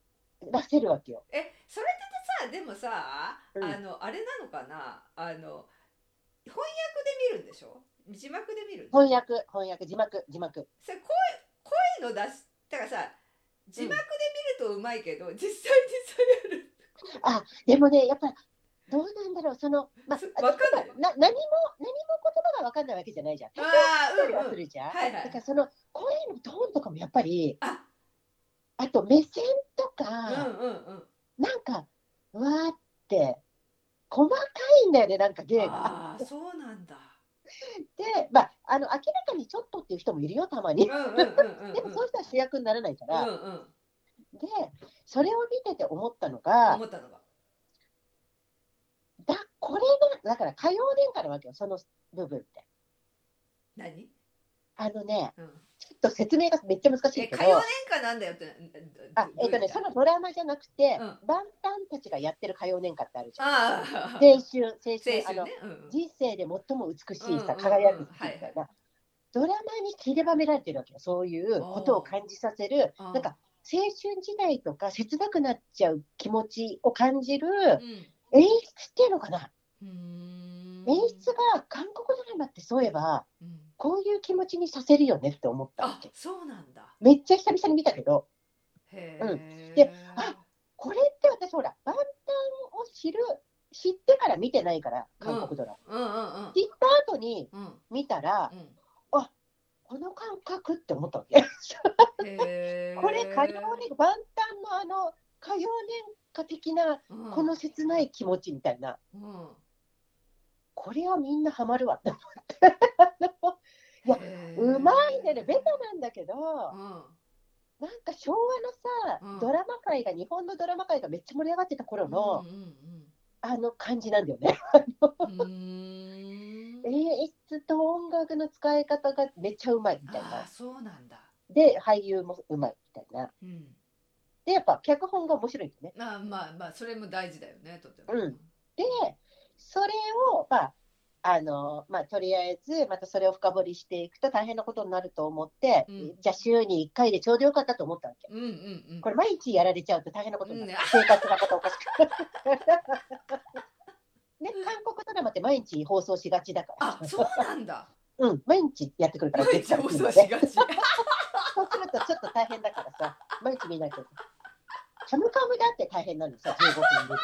らせるわけよ。え、それってさ、でもさ、うんあの、あれなのかな、あの。翻訳で見るんでしょ？字幕で見る翻訳、翻訳、字幕、字幕。それ声声の出しだからさ字幕で見るとうまいけど、実際にそれやるあ、でもね、やっぱ、どうなんだろう、その、まあ、すわかんない。な何も、何も言葉がわかんないわけじゃないじゃん。あしたりはーうんうん。するじゃん。はいはい。だからその声のトーンとかもやっぱり、あ。あと目線とうんか、うんうん。なんか、うわーって、細かいんだよね、なんか芸が。ああそうなんだ。で、まあ、あの、明らかにちょっとっていう人もいるよ、たまに。うん。うんうんうんうん。でもそういう人は主役にならないから、うんうん。で、それを見てて思ったのが、思ったのが。だ、これが、だから歌謡年歌なわけよ、その部分って。何、あのね、うん、ちょっと説明がめっちゃ難しいけど、え歌謡年歌なんだよって。あ、えっとね、そのドラマじゃなくて、うん。バンタンたちがやってる歌謡年歌ってあるじゃん。青春、青春、あのうん。人生で最も美しいさ、うんうんうん輝くみたいはいな。ドラマに散りばめられてるわけよ。そういうことを感じさせる、なんか青春時代とか切なくなっちゃう気持ちを感じる演出っていうのかな？うん。うん演出が韓国ドラマってそういえば、うん。こういう気持ちにさせるよねって思ったわあけ。そうなんだ。めっちゃ久々に見たけど、へうん。えであこれって私ほら、万端を知る、知ってから見てないから、韓国ドラマ。うん。うんうん知った後にうん。見たら、うん。この感覚って思ったわけ。これ、歌謡年、万端のあの歌謡年歌的な、うん。この切ない気持ちみたいな、うん。これはみんなハマるわって思って。いやうまいね、ベタなんだけど、うん。なんか昭和のさ、うん。ドラマ界が、日本のドラマ界がめっちゃ盛り上がってた頃の、うんうんあの感じなんだよね。演出と音楽の使い方がめっちゃうまいみたいな。そうなんだ。で、俳優もうまいみたいな。うんで、やっぱ脚本が面白いんだよね。まあまあまあそれも大事だよねとてもうんで、それを、まあ、あの、まあ、とりあえず、またそれを深掘りしていくと大変なことになると思って、うんじゃあ週に1回でちょうどよかったと思ったわけ。うんうんうんこれ毎日やられちゃうと大変なことになる。うん生活がまたおかしくなる。ね、韓国ドラマって毎日放送しがちだから。あそうなんだうん、毎日やってくるから、毎日放送しがちそうするとちょっと大変だからさ、毎日見なきゃ。カムカムだって大変なのさ、15分で。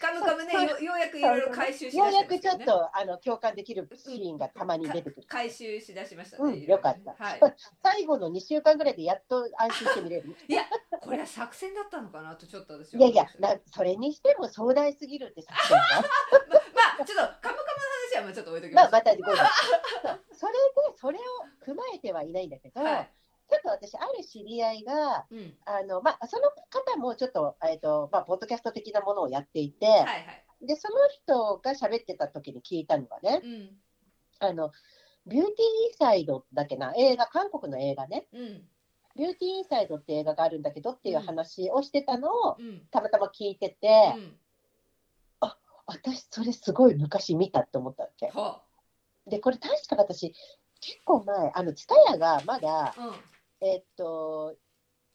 カムカムねよようやくいろいろ回収しようやくだしてますよねちょっとあの共感できるシーンがたまに出てくる。回収しだしましたうん、ねいろいろよかった。はい最後の2週間ぐらいでやっと安心して見れる。これは作戦だったのかなとちょっと私いやいやな、それにしても壮大すぎるって作戦が。まあちょっとカムカムの話はまあちょっと置いときままあ、すまたごめんそうそれで、それを踏まえてはいないんだけど、はいちょっと私、ある知り合いが、うん。あのまあ、その方もちょっと,、えっとまあ、ポッドキャスト的なものをやっていて、はいはい。でその人が喋ってた時に聞いたのがね、うん。あのビューティーインサイドだっけな、映画、韓国の映画ね、うん。ビューティーインサイドって映画があるんだけどっていう話をしてたのを、うん。たまたま聞いてて、うん。私、それすごい昔見たって思ったわけ。はで、これ確か私、結構前、あの、ツタヤがまだ、あえっと、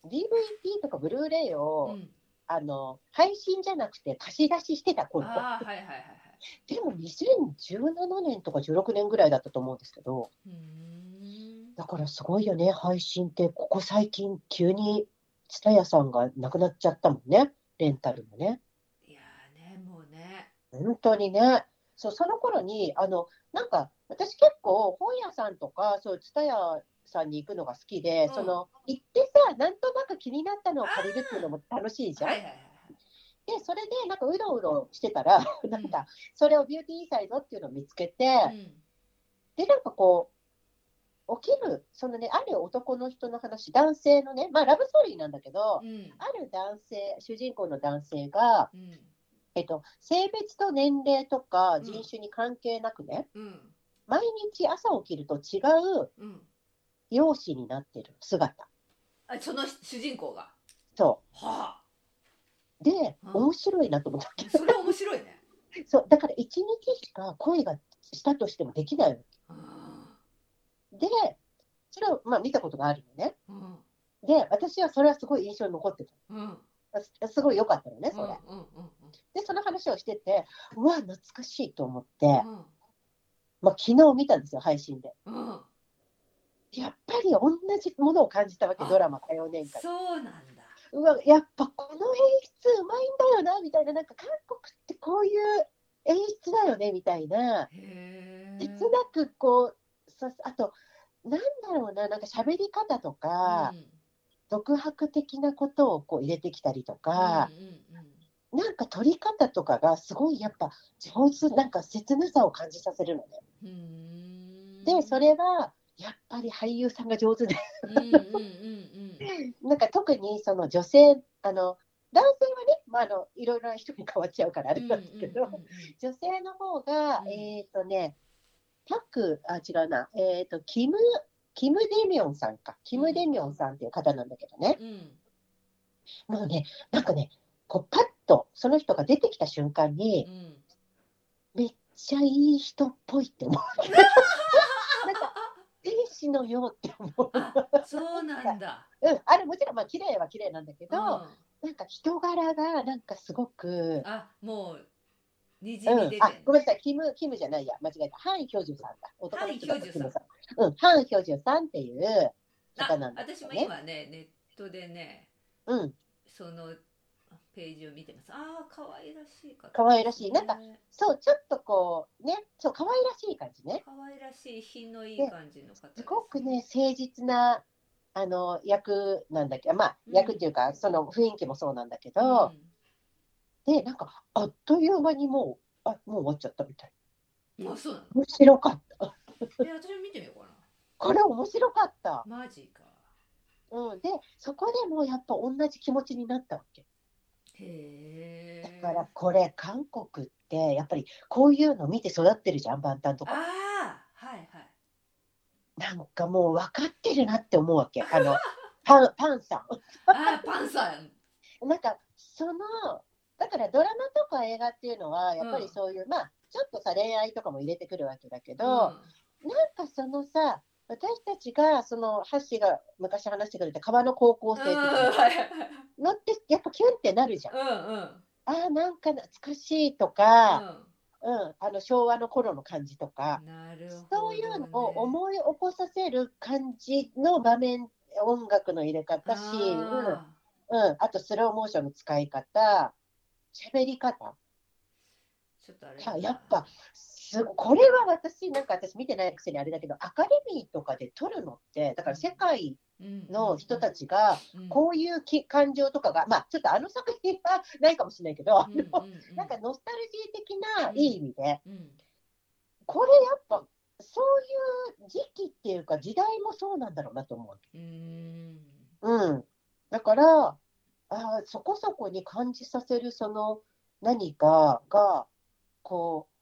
DVD とかブルーレイうを、んうんあの、配信じゃなくて貸し出ししてた頃。はいはいはいはいでも2017年とか16年ぐらいだったと思うんですけど、だからすごいよね、配信って、ここ最近、急にツタヤさんがなくなっちゃったもんね、レンタルもね。いやーねもうね本当にね。そうその頃にあのなんか私結構本屋さんとかそういう蔦屋さんに行くのが好きで、うん。その行ってさなんとなく気になったのを借りるっていうのも楽しいじゃん。はいはいはいでそれでなんかうろうろしてたらなんかそれをビューティーインサイドっていうのを見つけて、はいでなんかこう起きるそのねある男の人の話男性のねまあラブストーリーなんだけど、うん。うんある男性主人公の男性が、うん。えっと、性別と年齢とかうん人種に関係なくね、うん。毎日朝起きると違ううん容姿になってる姿。あその主人公がそはう。で、うん面白いなと思った。あそれ面白いね そう。だから一日しか恋がしたとしてもできない。あで、それをまあ見たことがあるのね。ーうんで、私はそれはすごい印象に残ってうんた。すすごい良かったのね、それ。うんうんで、その話をしてて、うわ、懐かしいと思って、うんまあ昨日見たんですよ、配信で。うんうんやっぱり同じものを感じたわけ、あドラマ火曜年間。そうなんだうわ、やっぱこの演出うまいんだよな、みたいな、なんか韓国ってこういう演出だよね、みたいな。切なくこう、さあと、なんだろうな、なんか喋り方とか、独白的なことをこう入れてきたりとか、うんうんなんか撮り方とかがすごいやっぱ上手、なんか切なさを感じさせるのね。うんうんで、それは、やっぱり俳優さんが上手で、なんか特にその女性、あの、男性はね、まあ、あの、いろいろな人に変わっちゃうからあれなんですけど、女性の方が、うん。えっ、とね、タク、あ、違うな、えっ、と、キム、キム・デミョンさんか。キム・デミョンさんっていう方なんだけどね。うん。もうね、なんかね、こう、パッと、その人が出てきた瞬間うに、ん。めっちゃいい人っぽいって思う。天使のよ。うって思う。あそうなんだ。うん、あれもちろん、まあ、綺麗は綺麗なんだけど、うん。なんか人柄が、なんかすごく、あもうにじうんみ出て、あごめんなさい、キム、キムじゃないや、間違えた、ハン・ヒョジュさんだ。男の人だハンヒョジュさん。キムさん。うん、ハン・ヒョジュさんっていうあ方なんです私も。今ねネットでねうん、そのページを見てます。ああ可愛らしい方可愛らしい。なんかね。そう、ちょっとこう、ね、そう、可愛らしい感じね。可愛らしい品のいい感じの方です。すごくね、誠実なあの役なんだけど、まあ、うん。役っていうか、その雰囲気もそうなんだけうん。ど、で、なんか、あっという間にもう、あもう終わっちゃったみたい。あそうなの？面白かった。え私も見てみようかこれ面白かった。なマジか。うん、で、そこでもうやっぱ同じ気持ちになったわけ。へえだから、これ、韓国って、やっぱりこういうの見て育ってるじゃん、バンタンとあか。あはいはいなんかもう分かってるなって思うわけ。あの、パン、パンさん。ああパンさんなんか、その、だからドラマとか映画っていうのは、やっぱりそういう、まあ、ちょっとさ、恋愛とかも入れてくるわけだけど、なんかそのさ、私たちが、その、ハッシーが昔話してくれた川の高校うん生うんとかのって、やっぱキュンってなるじゃん。うんうん。ああ、なんか懐かしいとか、うん、あの昭和の頃の感じとか、ね、そういうのを思い起こさせる感じの場面、音楽の入れ方、シー。ン、あうん、あとスローモーションの使い方、喋り方。ーちょっとあれやっぱすこれは私、なんか私見てないくせにあれだけど、アカデミーとかで撮るのって、だから世界の人たちが、うん。こういうき感情とかが、まあ、ちょっとあの作品はないかもしれないけど、あうんうんのうん。なんかノスタルジー的ないい意味で、うん。これやっぱ、そういう時期っていうか、時代もそうなんだろうなと思う。うーん。うん。だから、あーそこそこに感じさせるその何かが、こう、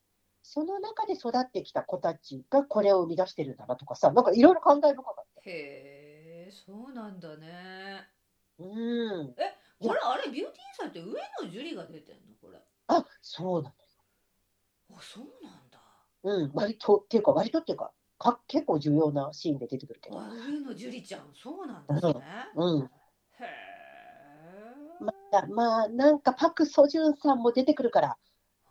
その中で育ってきた子たちがこれを生み出してるんだなとかさ、なんかいろいろ感慨深かった。へえそうなんだねうん。これあれビューティーインサイドって上野樹里が出てんのこれ？あ、そうなんだ。あそうなんだうん。割と、っていうか、割とっていうか、か結構重要なシーンで出てくるけど。あ上野樹里ちゃんそうなんですねうん。へえまた、まあ、なんかパク・ソジュンさんも出てくるから、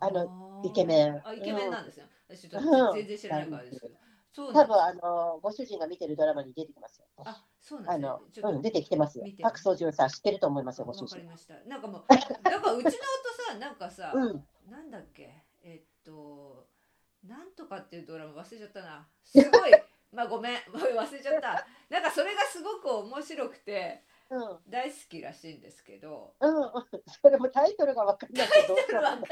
あのー。イケメン。あイケメンなんですよ、私ちょっうんと全然知らないからですけど、そう多分あの、ご主人が見てるドラマに出てきますよ。あそうなんですあのね、うん、出てきてますよ。パク・ソジュンさん知ってると思いますよ、ご主人。わかり。ました。なんかもう なんかうちの夫さなんかさ、うん。なんだっけ？えっとなんとかっていうドラマ忘れちゃったな。すごい。まあごめん忘れちゃった。なんかそれがすごく面白くてうん。大好きらしいんですけど。うん。それもタイトルが分かんないけど、忘れたな。あなんだっ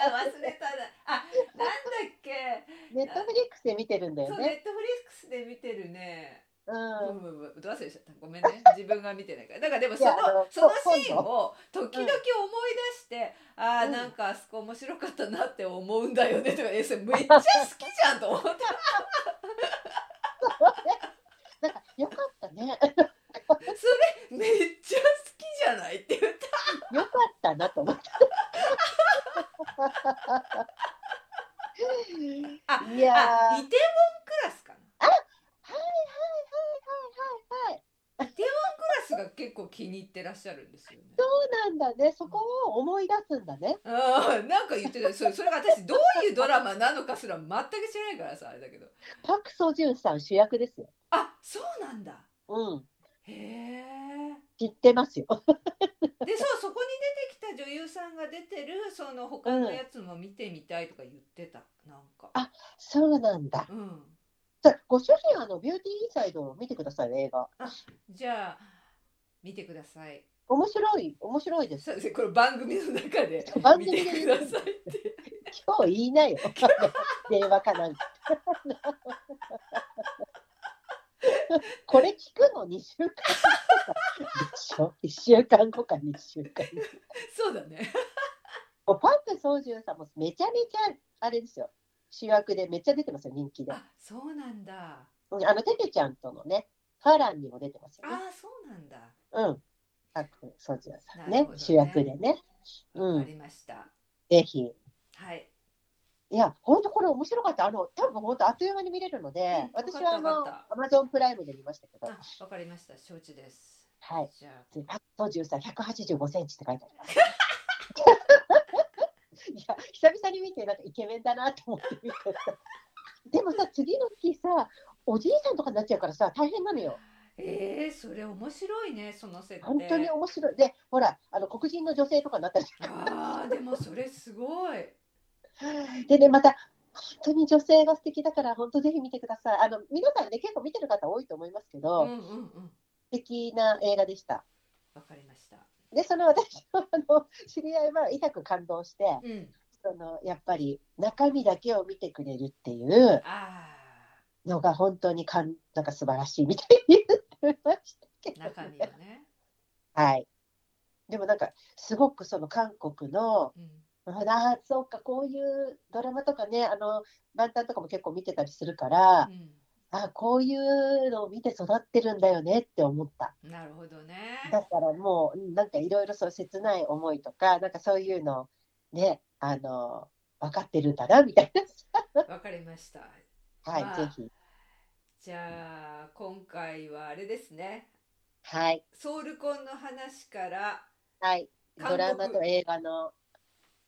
け。ネットフリックスで見てるんだよね。そうネットフリックスで見てるね。う。うん。んうん。うん。ど忘れちゃった。ごめんね。自分が見てないから。だからでもそのその今シーンを時々思い出して、ああうん。なんかあそこ面白かったなって思うんだよねとか。えそれめっちゃ 好きじゃんと思ってなんか、よかったね。それめっちゃ好きじゃないって言ったよかったなと思って。あいやイテウォンクラスかなはいはいはいはいはいはい。イテウォンクラスが結構気に入ってらっしゃるんですよねそうなんだね。そこを思い出すんだね。ああなんか言ってたそれそれが私どういうドラマなのかすら全く知らないからさあれだけどパク・ソジュンさん主役ですよ。あそうなんだうん。へえ知ってますよ。でそうそこに出てきた女優さんが出てるその他のやつも見てみたいとか言ってたなんかあそうなんだ。うんさご主人、あの、ビューティーインサイドを見てください、映画。じゃあ見てください面白い、面白いです。そうですねこれ番組の中で番組でくださいって今日言いなよ。電話かなんか。これ聞くの2週間後かでしょ ?1 週間後か2週間後。そうだねもうパンク・ソージュンさんもめちゃめちゃ、あれですよ。主役でめっちゃ出てますよ、人気で。あそうなんだうんあの、テテちゃんとのね、ファランにも出てますよね。あそうなんだうん。パンク・ソージュンさんねね主役でね。うん。わかりました、ぜひ。はいいや、本当これ面白かった。あの、多分本当あっという間に見れるので、うん私はあのアマゾンプライムで見ましたけど、あわかりました承知ですはい。じゃあでパッと13、185センチって書いてあります。いや、久々に見て、なんかイケメンだなと思って見てた。でもさ、次の日さ、おじいさんとかになっちゃうからさ、大変なのよ。えー、それ面白いねその設定本当に面白い。で、ほら、あの黒人の女性とかになったりあーでもそれすごい でね、また、本当に女性が素敵だから、本当ぜひ見てください。あの、皆さんね、結構見てる方多いと思いますけど、うんうんうん敵な映画でした。わかりました。で、その私のあの知り合いは痛く感動して、うん。そのやっぱり中身だけを見てくれるっていうあのが本当にかんなんか素晴らしいみたいに言ってましたけあ、ど、中身をね。はい。でもなんか、すごくその韓国の、うん。ああ、そうか、こういうドラマとかね、あの、万端とかも結構見てたりするから、あこういうのを見て育ってるんだよねって思った。うん。なるほどね。だからもう、うんなんかいろいろそう切ない思いとか、なんかそういうの、ね、あの、分かってるんだな、みたいな。わかりました。はい、まあぜひ。じゃあ今回はあれですね。はい、ソウルコンの話からはい。ドラマと映画の、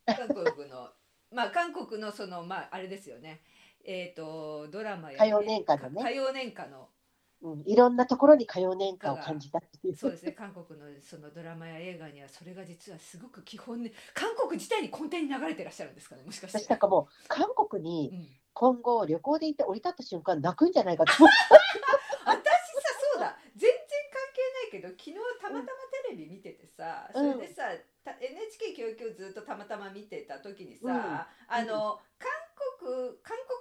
韓国のまあ韓国のそのまああれですよね。えっ、とドラマや、歌謡年歌のね歌謡年歌のうん、いろんなところに歌謡年歌を感じた。そうですね 韓国のそのドラマや映画にはそれが実はすごく基本で韓国自体に根底に流れてらっしゃるんですかねもしかして。私なんかもう、韓国うにん今後旅行で行って降り立った瞬間泣くんじゃないかと思って。私さそうだ全然関係ないけど昨日たまたまテレビ見ててさ、うんそれでさた NHK 教育をずっとたまたま見てた時にさ、うん。あの韓国韓国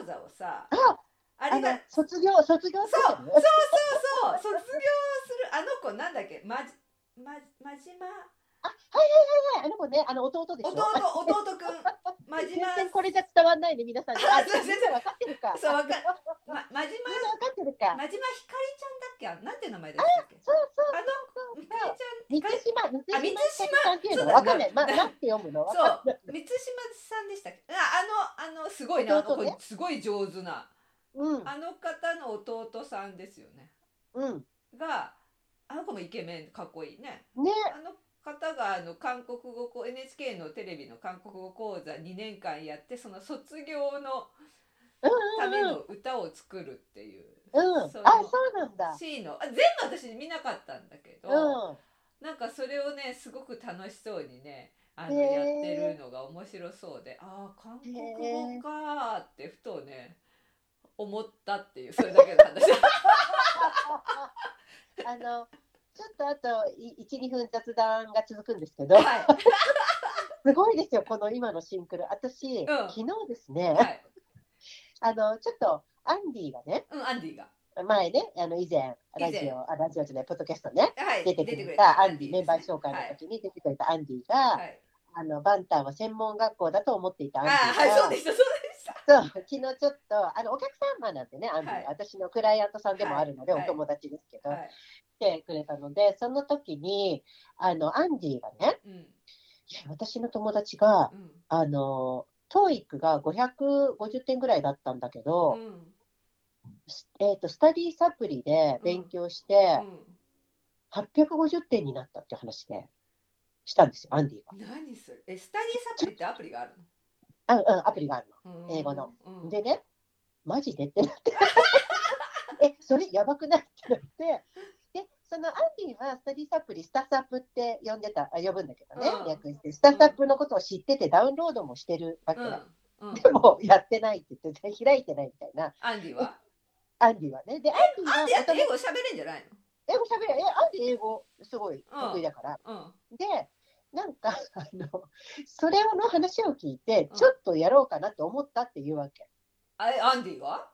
語講座をさああれが卒業、卒業そうしてるそうそう卒業するあの子なんだっけ？まじま真島あ、はいはいはいはい、あの子ね、あの弟でしょ？弟弟くん。真全島然これじゃ伝わんないね、皆さん。あそうみん。な分かってるか？そうわかま真島。みんな分かってるか？真島ひかりちゃんだっけ？あなんて名前でしたっけ？そうそうあのひかりちゃん三島、三島あ満島。さんっていうそうだの分かんない。ま、なんて読むの？分そう。満島さんでしたっけ？ああのあのすごいね。子すごい上手な。うん、あの方の弟さんですよね。うん。があの子もイケメンかっこいいね。ね、あの方があの韓国語 NHK のテレビの韓国語講座2年間やってその卒業のうんためうんうん。の歌を作るっていううん、あ、そそうのなんだ。シーンのあ全部私見なかったんだけど、うん。なんかそれをねすごく楽しそうにねあのやってるのが面白そうでああ韓国語かーってふとね思ったっていうそれだけの話 あの、ちょっとあと1、2分雑談が続くんですけど、は すごいですよ、この今のシンクロ。私、ん。昨日ですね、い、はい、あの、ちょっとアンディがね、うんアンディが。前ね、あの以前、ラジオ、あラジオじゃない、ポッドキャストね、はい出てくれれたたアンディ、メンバー紹介のはい。時に出てくれたアンディが、はい。あのバンタンは専門学校だと思っていたアンディあが、ーはいそうでしたそうでしたそう昨日ちょっとあのお客様なんでね、アンディは、はい。私のクライアントさんでもあるので、はい。お友達ですけど、はい。来てくれたので、その時にあのアンディがね、うん。私の友達が、うん。あの TOEIC が550点ぐらいだったんだけど、うん。すえーと、スタディサプリで勉強して、850点になったって話でしたんですよ、アンディが。うん何それ？えスタディサプリってアプリがあるあうん、アプリがあるの。英語の、うん。でね、マジでってなって、え、それやばくない？ってなって、で、そのアンディはスタディサプリ、スタサプって呼んでた、あ呼ぶんだけどね、うん。略して、スタサプのことを知っててダウンロードもしてるわけ。だ。うんうん。でも、やってないって言って、開いてないみたいな、アンディは？アンディはね。で、アンディアンディ英語喋れんじゃない英語喋れ、え、アンディ英語すごい得意だから。ので、なんか、あの、それの話を聞いてうん、ちょっとやろうかなと思ったっていうわけ。あれアンディは？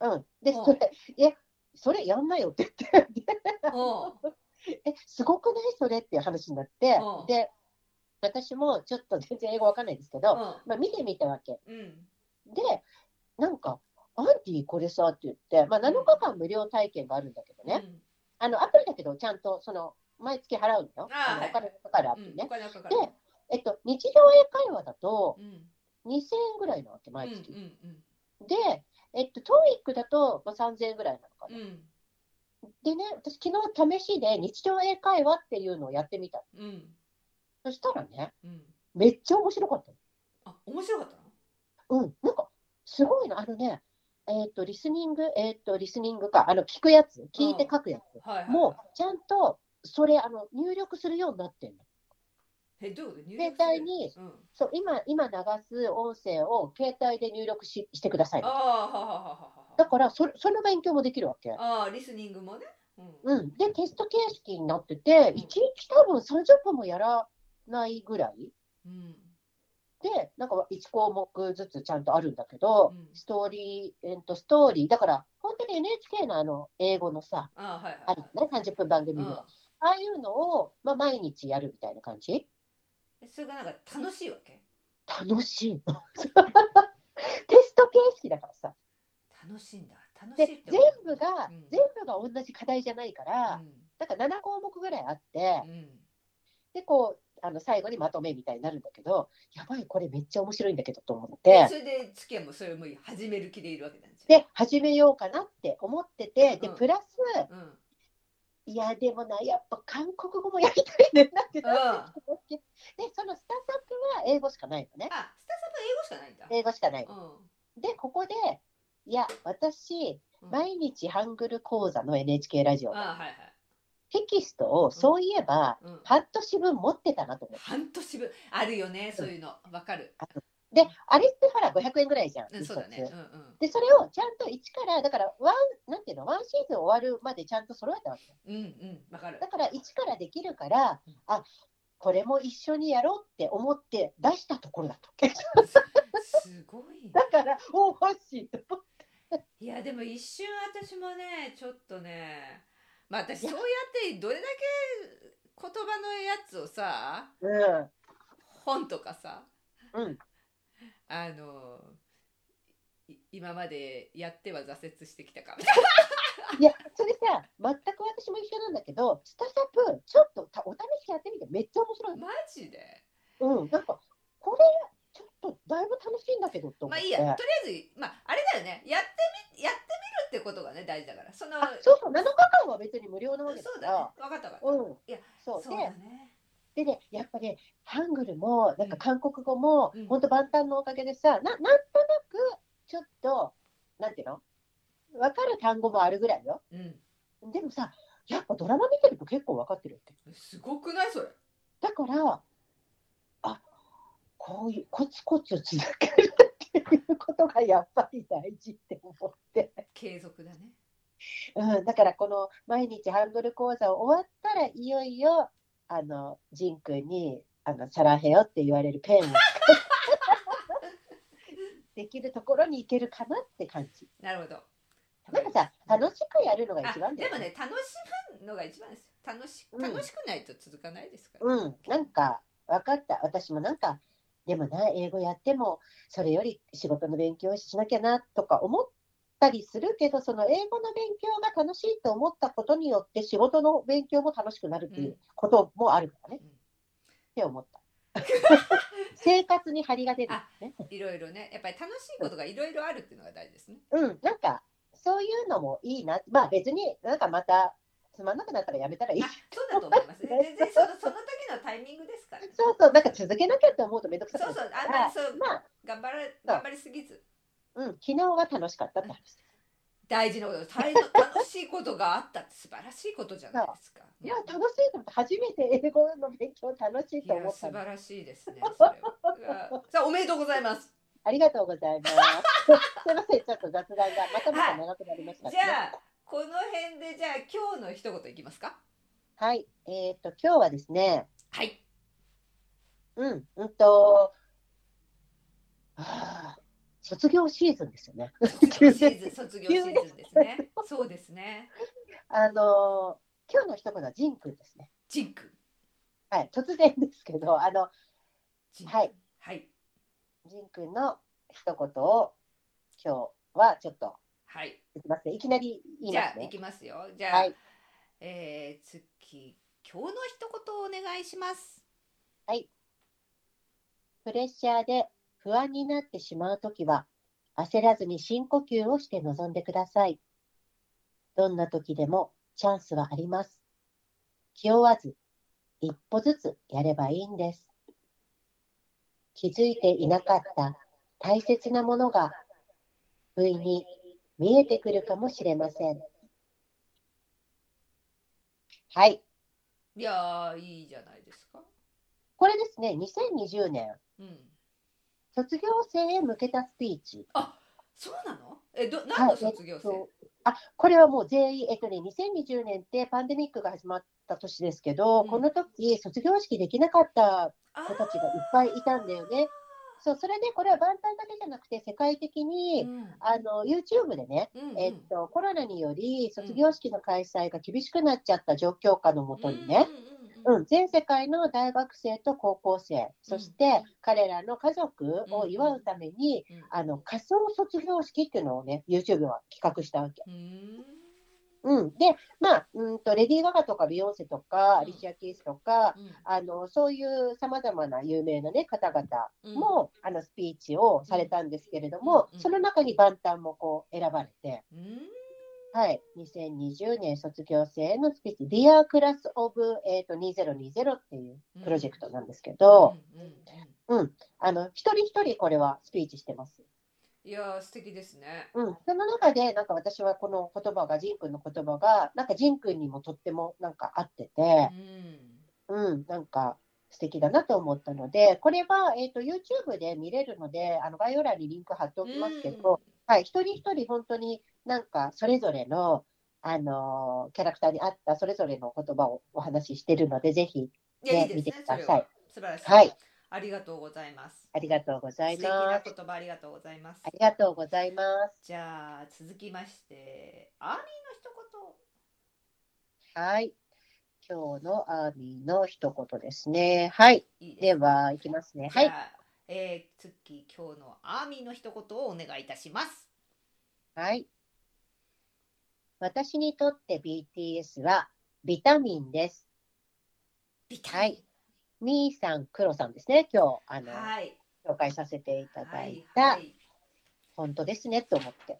うん。で、うん。それ、え、それやんなよって言って、え、すごくない？それっていう話になって。うん、で、私もちょっと全然英語わかんないんですけど、うん。まあ見てみたわけ。うん。で、なんか、アンディこれさって言って、まあ7日間無料体験があるんだけどね、あの、アプリだけど、ちゃんと、その、毎月払うのよ。あのお金がかかるアうん、プリねで、えっと、日常英会話だとうん2000円ぐらいなわけ、うん毎月。うんで、えっと、TOEIC だと、まあ、3000円ぐらいなのかな。うんでね、私、昨日試しで日常英会話っていうのをやってみた。うんそしたらね、うんめっちゃ面白かったあ面白かったの？うん、なんか、すごいの。あのね、えっと、リスニング、えっと、リスニングか、あの、聞くやつ、聞いて書くやつ。もう、ちゃんと、それ、あの、入力するようになってんの。えどう携帯にうん。そう、今、今流す音声を携帯で入力ししてくださいあ。あはははははだからそれ、その勉強もできるわけ。ああリスニングもね。うん。うん。で、テスト形式になってて、1日多分30分もやらないぐらい。うん。で、なんか1項目ずつちゃんとあるんだけど、うん。ストーリー、えっと、ストーリー、だから、本当に NHK のあの、英語のさ、あはいはいあるね、30分番組うん。ぐらい。ああいうのを、まあ、毎日やるみたいな感じ？えそれがなんか楽しいわけ？楽しい。の。テスト形式だからさ。楽しいんだ。楽しでい全部が、うん。全部が同じ課題じゃないから、だから7項目ぐらいあって、うん。うんで、こう、あの最後にまとめみたいになるんだけど、やばい、これめっちゃ面白いんだけどと思っでてそ、れで月はもうそれも始める気でいるわけなんですよ。で、始めようかなって思ってて、で、うん。プラス、うんいや、でもな、やっぱ韓国語もやりたいねんなってうん。で、そのスタートアップは英語しかないのね。あスタートアップ英語しかないんだ。英語しかない。うで、ここで、いや、私、んうん毎日ハングル講座の NHK ラジオはいはい。テキストを、そういえば、うん。半年分持ってたなと思って。半年分。あるよねそういうの。わかるで、あれってほら、500円ぐらいじゃん。一うんそうだね冊うんうんで、それをちゃんと一から、だから、ワン、なんていうの、ワンシーズン終わるまでちゃんと揃えたわけよ。うんうんわかるだから、一からできるからうん、あ、これも一緒にやろうって思って出したところだと。すごい だから、おお、欲しいと思って。いやでも一瞬私もねちょっとねまあ私そうやってどれだけ言葉のやつをさうん。本とかさうん。あのい今までやっては挫折してきたか。いや、それさ、全く私も一緒なんだけど、スタサプ、ちょっとたお試しやってみて、めっちゃ面白い。の。マジで？うん、なんか、これ、ちょっとだいぶ楽しいんだけどと思って。まあいいや。とりあえずまああれだよね。やってみやってみるってことがね大事だから。そのあそうそう、7日間は別に無料なわけだそうだね。分かった分かった、うん、いやそう。そうだねで、でね、やっぱね、ハングルも、なんか韓国語もうん、本当万端のおかげでさ、ななんとなく、ちょっと、なんていうの？わかる単語もあるぐらいよ。うんでもさ、やっぱドラマ見てると結構わかってるって。すごくないそれ？だから、あこういう、コツコツ続けるっていうことがやっぱり大事って思って。継続だねうん、だからこの毎日ハングル講座を終わったらいよいよあのジン君にあのサラヘヨって言われるペンを。できるところに行けるかなって感じ。なるほど。なんかさ楽しくやるのがあ一番だでもよね。ね楽しむのが一番ですよ。楽しうん。楽しくないと続かないですから、うん、なんか分かった。私もなんかでもな英語やってもそれより仕事の勉強をしなきゃなとか思ったりするけどその英語の勉強が楽しいと思ったことによって仕事の勉強も楽しくなるっていうこともあるからね、うん。って思った。生活に張りが出る、ね。いろいろね。やっぱり楽しいことがいろいろあるっていうのが大事ですね。うん、なんかそういうのもいいな。まあ別になんかまたつまんなくなったらやめたらいい。あ。そうだと思います 全然そのその時のタイミングですから。そうそう、なんか続けなきゃって思うとめんどくさくなるそうそう。あんまりそうまあ、頑張ら頑張りすぎずうん、昨日は楽しかったって話。です。大事なこと楽しいことがあったって素晴らしいことじゃないですか。いや、楽しいと思って、初めて英語の勉強楽しいと思ったの。素晴らしいですねさあおめでとうございます。ありがとうございます。すいません、ちょっと雑談がまたまた長くなりました、じゃあこの辺でじゃあ今日の一言いきますか？はい、えっ、と、今日はですね、はい。うん、うんと、はあ、卒業シーズンですよね。卒業シーズン卒業シーズンですね。そうですね。あのー今日の一言はジン君ですね。ジンク。はい、突然ですけど、あの、はい。はい。ジン君の一言を今日はちょっとはい。いきますね。いきなり言いますね。じゃあいきますよ。じゃあ、はい、えー、月今日の一言をお願いします。プレッシャーで不安になってしまうときは、焦らずに深呼吸をして臨んでください。どんな時でもチャンスはあります。気負わず、一歩ずつやればいいんです。気づいていなかった大切なものが、不意に見えてくるかもしれません。はい。いやーいいじゃないですかこれですね、2020年、うん卒業生へ向けたスピーチ。そうなの？えど何の卒業生、はいえっとあこれはもう全員、えっとね、2020年ってパンデミックが始まった年ですけど、うん。この時卒業式できなかった子たちがいっぱいいたんだよね。そうそれでこれは万端だけじゃなくて、世界的に、うん。あの YouTube でね、うんうん。えっと、コロナにより卒業式の開催が厳しくなっちゃった状況下のもとにね、うんうんうん。うん、全世界の大学生と高校生、そして彼らの家族を祝うために、うん。あの仮想卒業式っていうのをね、YouTube は企画したわけ。うんうん、で、まあ、うんと、レディー・ガガとかビヨンセとか、うん。アリシア・キースとか、うん。あのそういうさまざまな有名な、ね、方々うん。も、あのスピーチをされたんですけれども、うん。その中に万端もこう選ばれて、うんはい、2020年卒業生のスピーチ、Dear Class of、えー、と2020っていうプロジェクトなんですけど、うん。うん。うん。うん、あの一人一人これはスピーチしてます。いやー素敵ですね。うん、その中で、なんか私はこの言葉が、ジン君の言葉が、なんかジン君にもとってもなんか合ってて、うん。うん、なんか素敵だなと思ったので、これは、えー、と YouTube で見れるので、あの概要欄にリンク貼っておきますけど、はい、一人一人本当になんかそれぞれの、あのーキャラクターに合ったそれぞれの言葉をお話ししてるので、ぜひ、ね、見て。くださ。い素晴らしい。はい、ありがとうございます。ありがとうござい素敵まなす。言葉ありがとうございますあ。りがとうございます。じゃあ続きましてアーミーの一はい。今日のアーミーの一言ですね。はい。言いいでは、いきますね。はい。えー、ツッキー今日のアーミーの一言をお願いいたします。はい。私にとって BTS はビタミンです。ビはい。ミーさん、クロさんですね。今日、あの、はい。紹介させていたはいだいた、はい本当ですね、と思って。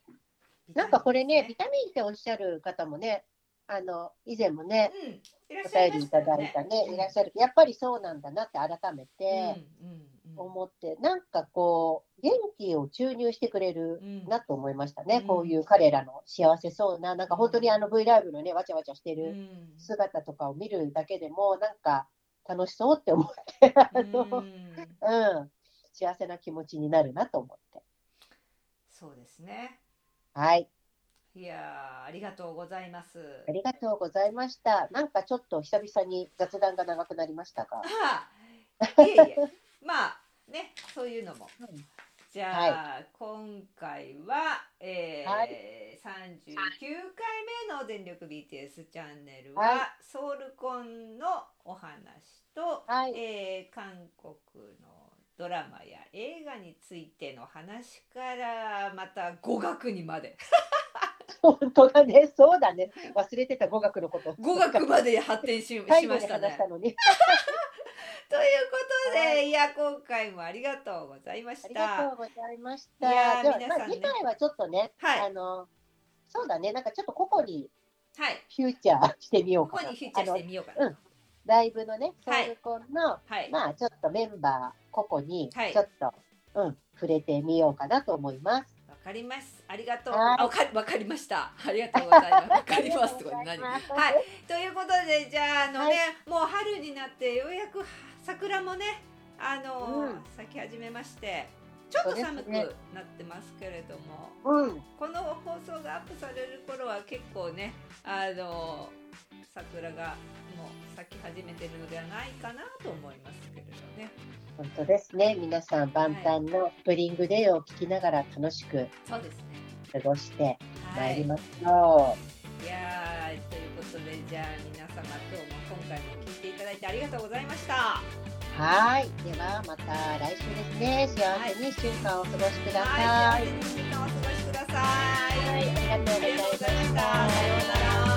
ビタミンなんかこれね、ビタミンっておっしゃる方もね、あの、以前もね、うん、いらっお便りいただいたね、いらっしゃゃる。やっぱりそうなんだなって改めるてうんうんうん思って、なんかこう、元気を注入してくれるうんなと思いましたね。うんこういう彼らの幸せそうな、なんか本当にあの V ライブのね、わちゃわちゃしてうるん姿とかを見るだけでも、なんか楽しそうって思って、あの、うんうん、幸せな気持ちになるなと思って。そうですね。はい。いやーありがとうございます。ありがとうございました。なんかちょっと久々に雑談が長くなりましたが。ああ、いえいえ、まあね、そういうのも。じゃあ、今回は、えーはい39回目の全力 BTS チャンネルは、はいソウルコンのお話と、はいえー韓国のドラマや映画についての話からまた語学にまで本当だね、そうだね。忘れてた語学のこと。語学まで発展ししましたね。ということで、、はいや今回もありがとうございましありがたと。うございました。いやねまあ、次回はちょっとね、はいあの、そうだね、なんかちょっと個々にはい、フューチャーしてみようかな。ここにフィーチャーしてみようかな。うんライブのね、ソはいウルコンの、はい、まあちょっとメンバー個々にはいちょっと、うん、触れてみようかなと思います。わかります。ありがとう。はいあ、わかわかりました。ありがとうございます。わかります。とか何？はいい。ということでじゃああのね、はもう春になってようやく桜もね、あの、うん咲き始めまして、ちょっと寒くなってますけれども、うん、この放送がアップされる頃は結構ね、あの桜がもう咲き始めてるのではないかなと思いますけれどね。本当ですね。皆さん、万端のスプリングデーを聞きながら楽しく。過ごしてはいまいり。ましょいやーということでじゃあ皆様今日も今回も聞いていただいてありがとうございました。う。はい。では、また来週ですね。幸せに1週間をお過ごしください。はい、幸せに時間をお過ごしください。はい、ありがとうございます。